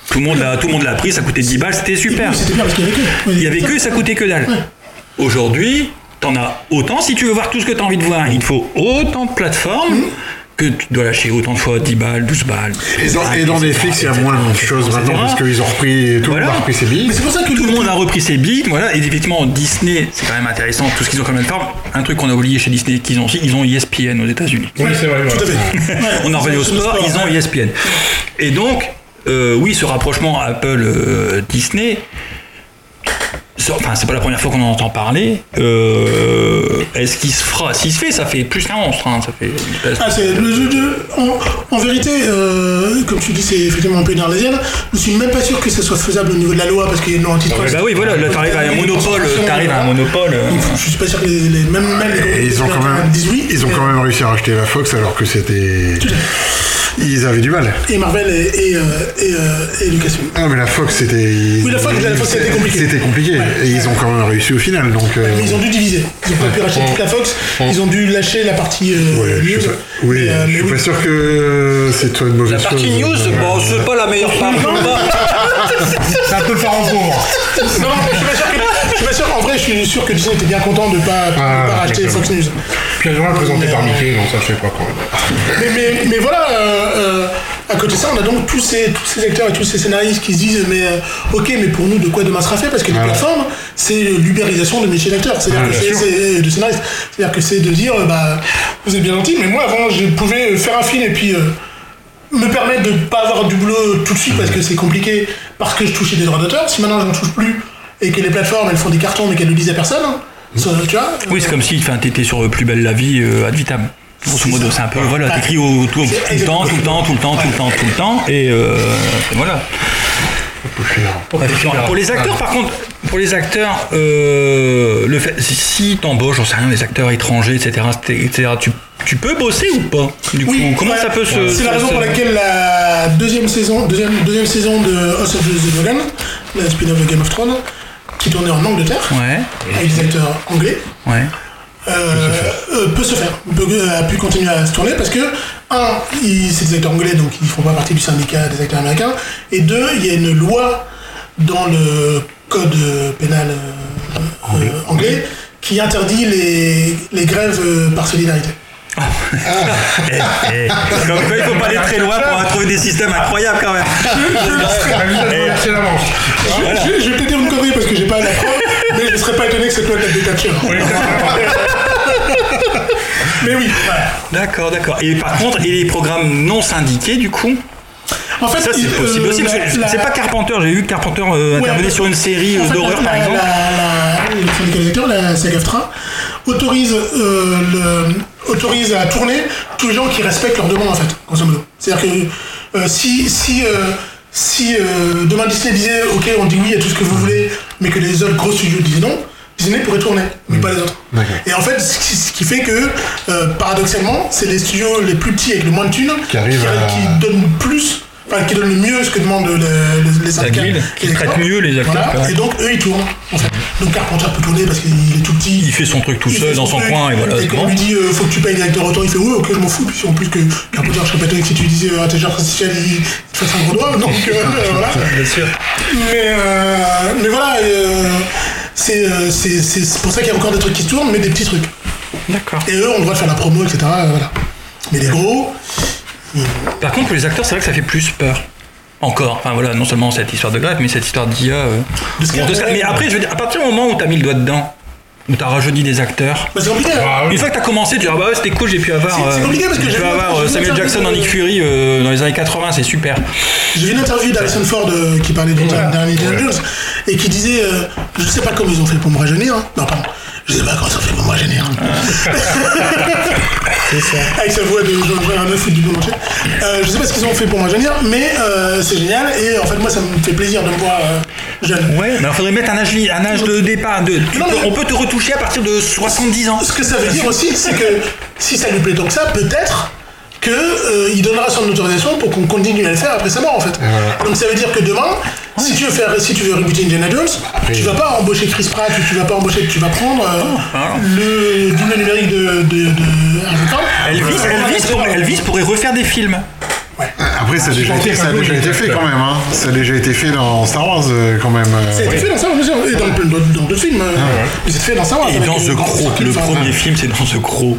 Tout le monde l'a, tout le monde l'a pris. Ça coûtait 10 balles. C'était super. C'était bien parce qu'il y avait que. Il y avait que ça coûtait que dalle. Aujourd'hui, t'en as autant. Si tu veux voir tout ce que t'as envie de voir, il te faut autant de plateformes. Que tu dois lâcher autant de fois 10 balles, 12 balles. Et dans, et dans Netflix, il y a moins de choses maintenant parce qu'ils ont repris. Tout le monde a repris ses billes. Mais c'est pour ça que Tout le monde a repris ses billes, voilà, et effectivement Disney, c'est quand même intéressant, tout ce qu'ils ont comme plateforme. Un truc qu'on a oublié chez Disney qu'ils ont aussi, ils ont ESPN aux États-Unis. Oui, c'est vrai. Tout à voilà. fait. Ouais, On en revient au sport, ils ont ouais. ESPN. Et donc, euh, oui, ce rapprochement Apple-Disney, enfin, c'est pas la première fois qu'on en entend parler. Euh, Est-ce qu'il se fera? S'il se fait, ça fait plus qu'un monstre. hein, ça fait. Ah, le. En, en vérité, euh, comme tu dis, c'est effectivement un peu une arlésienne. Je suis même pas sûr que ça soit faisable au niveau de la loi parce qu'il y a une loi antitrust. Bah oui, voilà, là t'arrives à un monopole, t'arrives à un monopole. euh, je suis pas sûr que les, les- même, même les Et ils ont quand même, disent oui. ils ont quand même réussi à racheter la Fox alors que c'était. Ils avaient du mal. Et Marvel et, et, euh, et, euh, et Lucasfilm. Ah mais la Fox c'était. Oui, la Fox, la Fox, c'était compliqué. C'était compliqué. Et ils ont quand même réussi au final. Donc. euh, Mais ils ont dû diviser. Ils ont pas pu racheter toute la Fox. Ils ont dû lâcher la partie euh, ouais, je news. pas, oui, Mais, euh, je suis oui. pas sûr que c'est toi une mauvaise La chose. partie news, bon, c'est pas la meilleure partie. C'est un peu le parent pauvre. Non, non, je suis pas sûr que. Je suis pas sûr. En vrai, je suis sûr que Disney était bien content de pas, de Ah, pas racheter. Fox News. Puis elles ont présenté par Mickey, non, ça je sais pas quand même. Mais, mais, mais voilà, euh, euh, à côté de ça, on a donc tous ces, tous ces acteurs et tous ces scénaristes qui se disent Mais euh, ok, mais pour nous, de quoi demain sera fait? Parce que les plateformes, c'est l'ubérisation de métier d'acteur. C'est-à-dire que c'est, de scénariste. C'est-à-dire que c'est de dire euh, Bah, vous êtes bien gentil, mais moi avant, je pouvais faire un film et puis. euh, me permettre de pas avoir du boulot tout de suite parce que c'est compliqué parce que je touchais des droits d'auteur. Si maintenant je n'en touche plus et que les plateformes elles font des cartons mais qu'elles ne le disent à personne, hein, ça, tu vois, Oui, c'est comme si t'étais sur Plus belle la vie euh, ad vitam. Grosso modo, c'est un peu, voilà, t'écris au, tout, tout le temps, tout le temps, tout le temps, tout le temps, tout le temps, et, euh, et voilà. Pour les acteurs, par contre, pour les acteurs, euh, le fait, si t'embauches, j'en sais rien, des acteurs étrangers, etc., etc., tu, tu peux bosser ou pas Du coup, Oui, comment ouais. ça peut se. C'est la raison se- pour laquelle la deuxième saison, deuxième, deuxième saison de House of the Dragon, la spin-off de Game of Thrones, qui tournait en Angleterre, Ouais, avec des acteurs anglais, ouais. euh, euh, peut se faire, peut- a pu continuer à se tourner parce que, un, ils- c'est des acteurs anglais donc ils font pas partie du syndicat des acteurs américains, et deux, il y a une loi dans le code pénal euh, euh, anglais qui interdit les, les grèves euh, par solidarité. Eh, eh, Comme quoi, il faut pas aller très loin pour trouver des systèmes incroyables quand même. C'est la. Voilà. Je, je vais peut-être dire une connerie parce que j'ai pas la preuve, mais je ne serais pas étonné que cette loi date des Thatcher. mais oui, voilà. D'accord, d'accord. Et par contre, et les programmes non syndiqués, du coup? En fait, ça c'est il- possible euh, aussi. la- la- C'est pas Carpenter. J'ai vu Carpenter euh, Ouais, mais- sur une série euh, d'horreur la- par la- exemple. La, la, la SAG-AFTRA, autorise, euh, le, autorise à tourner tous les gens qui respectent leur demande, en fait, grosso modo. C'est-à-dire que euh, si, si, euh, si euh, demain Disney disait Ok, on dit oui à tout ce que vous voulez, mais que les autres gros studios disaient non, Disney pourrait tourner, mais pas les autres. Et en fait, ce qui, ce qui fait que, euh, paradoxalement, c'est les studios les plus petits avec le moins de thunes Qui à- qui donnent le plus, enfin qui donnent le mieux ce que demandent le- le- les syndicats. guilde, et qui les traitent acteurs. mieux les acteurs, Voilà. Et donc, eux, ils tournent, en fait. Donc, Carpenter peut tourner parce qu'il est tout petit. Il fait son truc tout seul dans son truc, coin et voilà. Et quand on lui dit euh, faut que tu payes les acteurs autant, il fait ouais, ok, je m'en fous. Puis en plus que Carpenter, je serais pas étonné que si tu disais euh, intelligence artificielle, il te fasse un gros doigt. Donc euh, voilà. Bien sûr. Mais, euh, mais voilà, euh, c'est euh, c'est- c'est c'est pour ça qu'il y a encore des trucs qui se tournent, mais des petits trucs. D'accord. Et eux, on doit faire la promo, etc. voilà. Mais les gros, Par contre, pour les acteurs, c'est vrai que ça fait plus peur. Encore. Enfin voilà, non seulement cette histoire de greffe, mais cette histoire d'IA. euh, De de ouais. Mais après, je veux dire, à partir du moment où t'as mis le doigt dedans, où t'as rajeuni des acteurs. bah, c'est compliqué. Ah oui. Une fois que t'as commencé, tu dis ah bah ouais, c'était cool, j'ai pu avoir. C'est- euh, compliqué parce que j'ai j'ai pu vu- avoir j'ai euh, vu Samuel Jackson dans de- Nick Fury euh, dans les années 80, c'est super. J'ai vu une interview d'Harrison Ford euh, qui parlait du dernier Indiana Jones et qui disait euh, Je sais pas comment ils ont fait pour me rajeunir. hein. Non, pardon. Je sais pas comment ils ont fait pour me rajeunir. Avec sa voix de Jean-Jean Arnaud du Boulanger. Euh, je sais pas ce qu'ils ont fait pour me rajeunir, mais euh, c'est génial et en fait, moi, ça me fait plaisir de me voir euh, jeune. Ouais, mais il faudrait mettre un âge, un âge de départ. De, tu Non, peux- on peut te retoucher à partir de 70 ans. Ce que ça veut dire aussi, c'est que si ça lui plaît tant que ça, peut-être que euh, il donnera son autorisation pour qu'on continue à le faire après sa mort en fait. Donc ça veut dire que demain, si tu veux faire, si tu veux rebooter Indiana Jones, tu vas pas embaucher Chris Pratt ou tu vas pas embaucher, tu vas prendre euh, Ah. le double numérique de, de. Elvis, Elvis, Elvis pourrait refaire des films. Après, ça a déjà, chanter été, ça a un peu, déjà été fait quand même. Hein. Ça a déjà été fait dans Star Wars euh, quand même. euh. Ça a été fait dans Star Wars, bien sûr, et dans plein d'autres dans d'autres films. euh, mais c'est fait dans Star Wars. Et dans euh, The Crow, le premier film, c'est dans The Crow.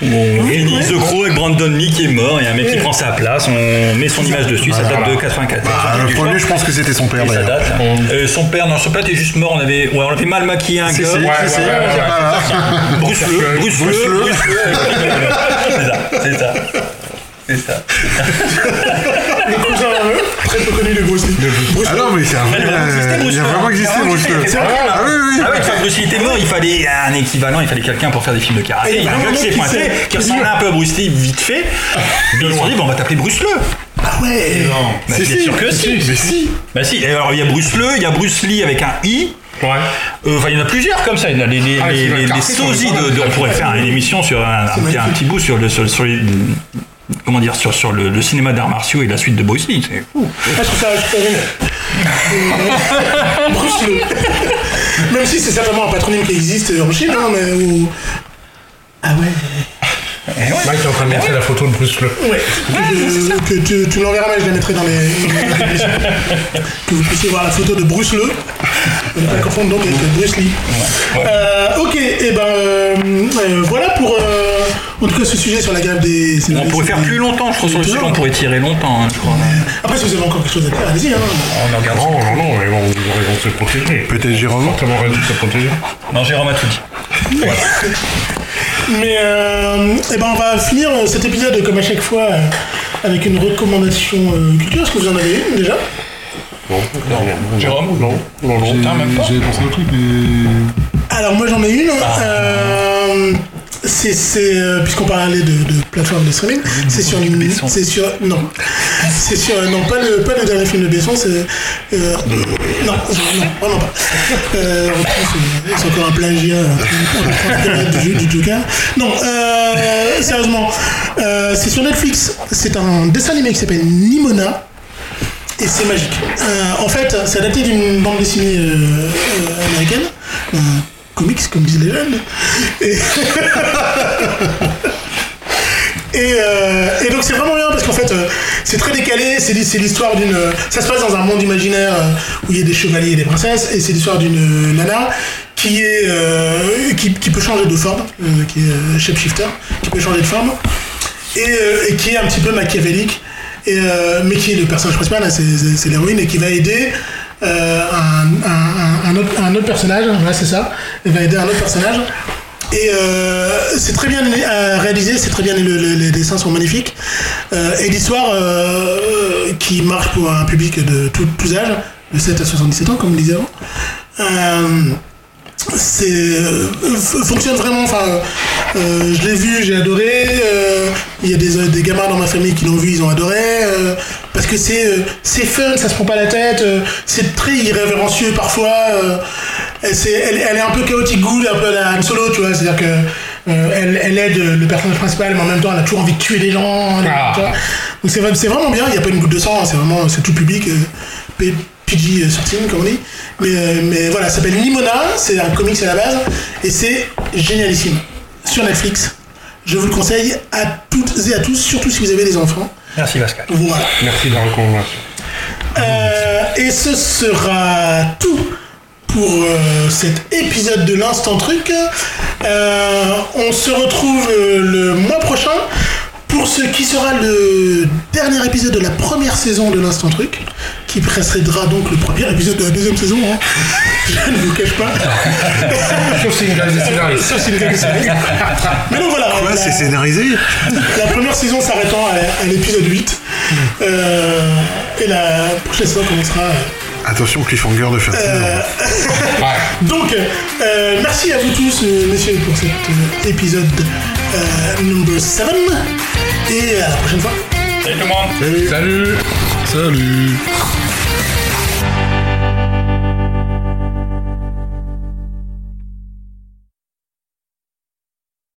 Où on ouais. The Crow avec Brandon Lee qui est mort, il y a un mec qui Ouais. prend sa place, on met son image dessus, ça date de 84. Ah, le premier, je pense que c'était son père Et ça d'ailleurs. date. Euh, son père, non, son père était juste mort. On avait, ouais, on avait mal maquillé un gars. Ouais, ouais, ouais, ouais. Bruce Bruce. C'est ça, c'est ça. C'est ça. Le cousin très peu connu de Bruce Lee. Bruce Ah non, mais c'est un vrai. Il a vraiment existé, euh, Bruce Il a Lee. vraiment existé, Bruce. Ah oui, oui. Ah ouais, quand Bruce Lee était mort, il fallait un équivalent, il fallait quelqu'un pour faire des films de karaté. Et Il y a un gars qui s'est qui pointé, s'est- qui ressemblait un peu à Bruce Lee vite fait. Et ils se sont dit, bon, on va t'appeler Bruce Le. Ah ouais Bah, bien si. sûr que si. Mais si. Bah si, et alors il y a Bruce Le, il y a Bruce Lee avec un I. Ouais. Euh, Enfin, il y en a plusieurs comme ça. Il y en a les, les, Ah, les, c'est les, la les carte, sosies de, de- On pourrait faire une émission sur un, un, petit- un magnifique. petit bout sur le, sur, sur les. Comment dire, sur, sur le, le cinéma d'arts martiaux et la suite de Bruce Lee. C'est fou. Je trouve ça, je trouve ça génial. Bruce Lee. Même si c'est certainement un patronyme qui existe en Chine, hein, mais où... Ah ouais Mike est en train de montrer la photo de Bruce Le. Ouais, que, que tu, tu me l'enverras, mais je la mettrai dans les... que vous puissiez voir la photo de Bruce Le. Ne pas confondre donc avec Bruce Lee. Euh, ok, et ben euh, euh, voilà pour euh, en tout cas ce sujet sur la grève des... On pourrait faire plus longtemps, je crois, sur le sujet, on pourrait tirer longtemps, hein, je crois. Après, si vous avez encore quelque chose à dire, allez-y. Hein. On. Non, non, non, vont, ils vont se protéger. Peut-être Jérôme. Fortement raison de se protéger. Non, Jérôme a tout dit. Mais euh, eh ben on va finir cet épisode comme à chaque fois euh, avec une recommandation euh, culture. Est-ce que vous en avez une déjà? Non, Jérôme non, non, non. J'avais pensé truc, mais. Alors moi j'en ai une. Euh, c'est c'est, euh, puisqu'on parlait de, de plateforme de streaming, c'est sur c'est sur non, c'est sur non pas le pas le dernier film de Besson, c'est euh, non non vraiment pas. Euh, euh, c'est encore un plagiat du, du Joker. Non, euh, sérieusement, euh, c'est sur Netflix. C'est un dessin animé qui s'appelle Nimona. Et c'est magique. En fait, c'est adapté d'une bande dessinée américaine, comics comme disent les jeunes. Et, euh, et donc c'est vraiment bien parce qu'en fait euh, c'est très décalé, c'est l'hi- c'est l'histoire d'une... euh, Ça se passe dans un monde imaginaire où il y a des chevaliers et des princesses et c'est l'histoire d'une nana qui est qui, qui peut changer de forme, qui est shapeshifter, qui peut changer de forme et, qui est un petit peu machiavélique, et, mais qui est le personnage principal, hein, c'est l'héroïne, et qui va aider euh, un, autre, personnage, voilà, c'est ça, va aider un autre personnage. Et euh, c'est très bien euh, réalisé, c'est très bien, le- le- les dessins sont magnifiques. Et l'histoire qui marche pour un public de tout- tous âges, de 7 à 77 ans, comme on disait avant. C'est fonctionne vraiment enfin je l'ai vu j'ai adoré il y a des, gamins dans ma famille qui l'ont vu ils ont adoré parce que c'est euh, c'est fun ça se prend pas la tête euh, c'est très irrévérencieux parfois euh, c'est elle, elle est un peu chaotique good un peu la Han Solo tu vois c'est à dire que elle, elle aide le personnage principal mais en même temps elle a toujours envie de tuer des gens Ah. tu vois. donc c'est vrai- c'est vraiment bien il n'y a pas une goutte de sang c'est vraiment c'est tout public PG euh, 13 comme on dit mais, mais voilà ça s'appelle Nimona c'est un comics à la base et c'est génialissime sur Netflix je vous le conseille à toutes et à tous surtout si vous avez des enfants Merci Pascal. voilà Merci de la recommandation. euh, et ce sera tout pour euh, cet épisode de l'Instant Truc. Euh, on se retrouve le mois prochain pour ce qui sera le dernier épisode de la première saison de l'Instant Truc, qui précédera donc le premier épisode de la deuxième saison. hein. Je ne vous cache pas. Sauf si si des scénaristes. Mais donc voilà. Quoi, c'est scénarisé la première saison s'arrêtant à, à l'épisode 8. Euh, et la prochaine saison commencera. Euh, Attention, cliffhanger de de saison. Donc, euh, merci à vous tous, euh, messieurs, pour cet euh, épisode euh, number 7. Et à la prochaine fois. Salut tout le monde. Salut. Salut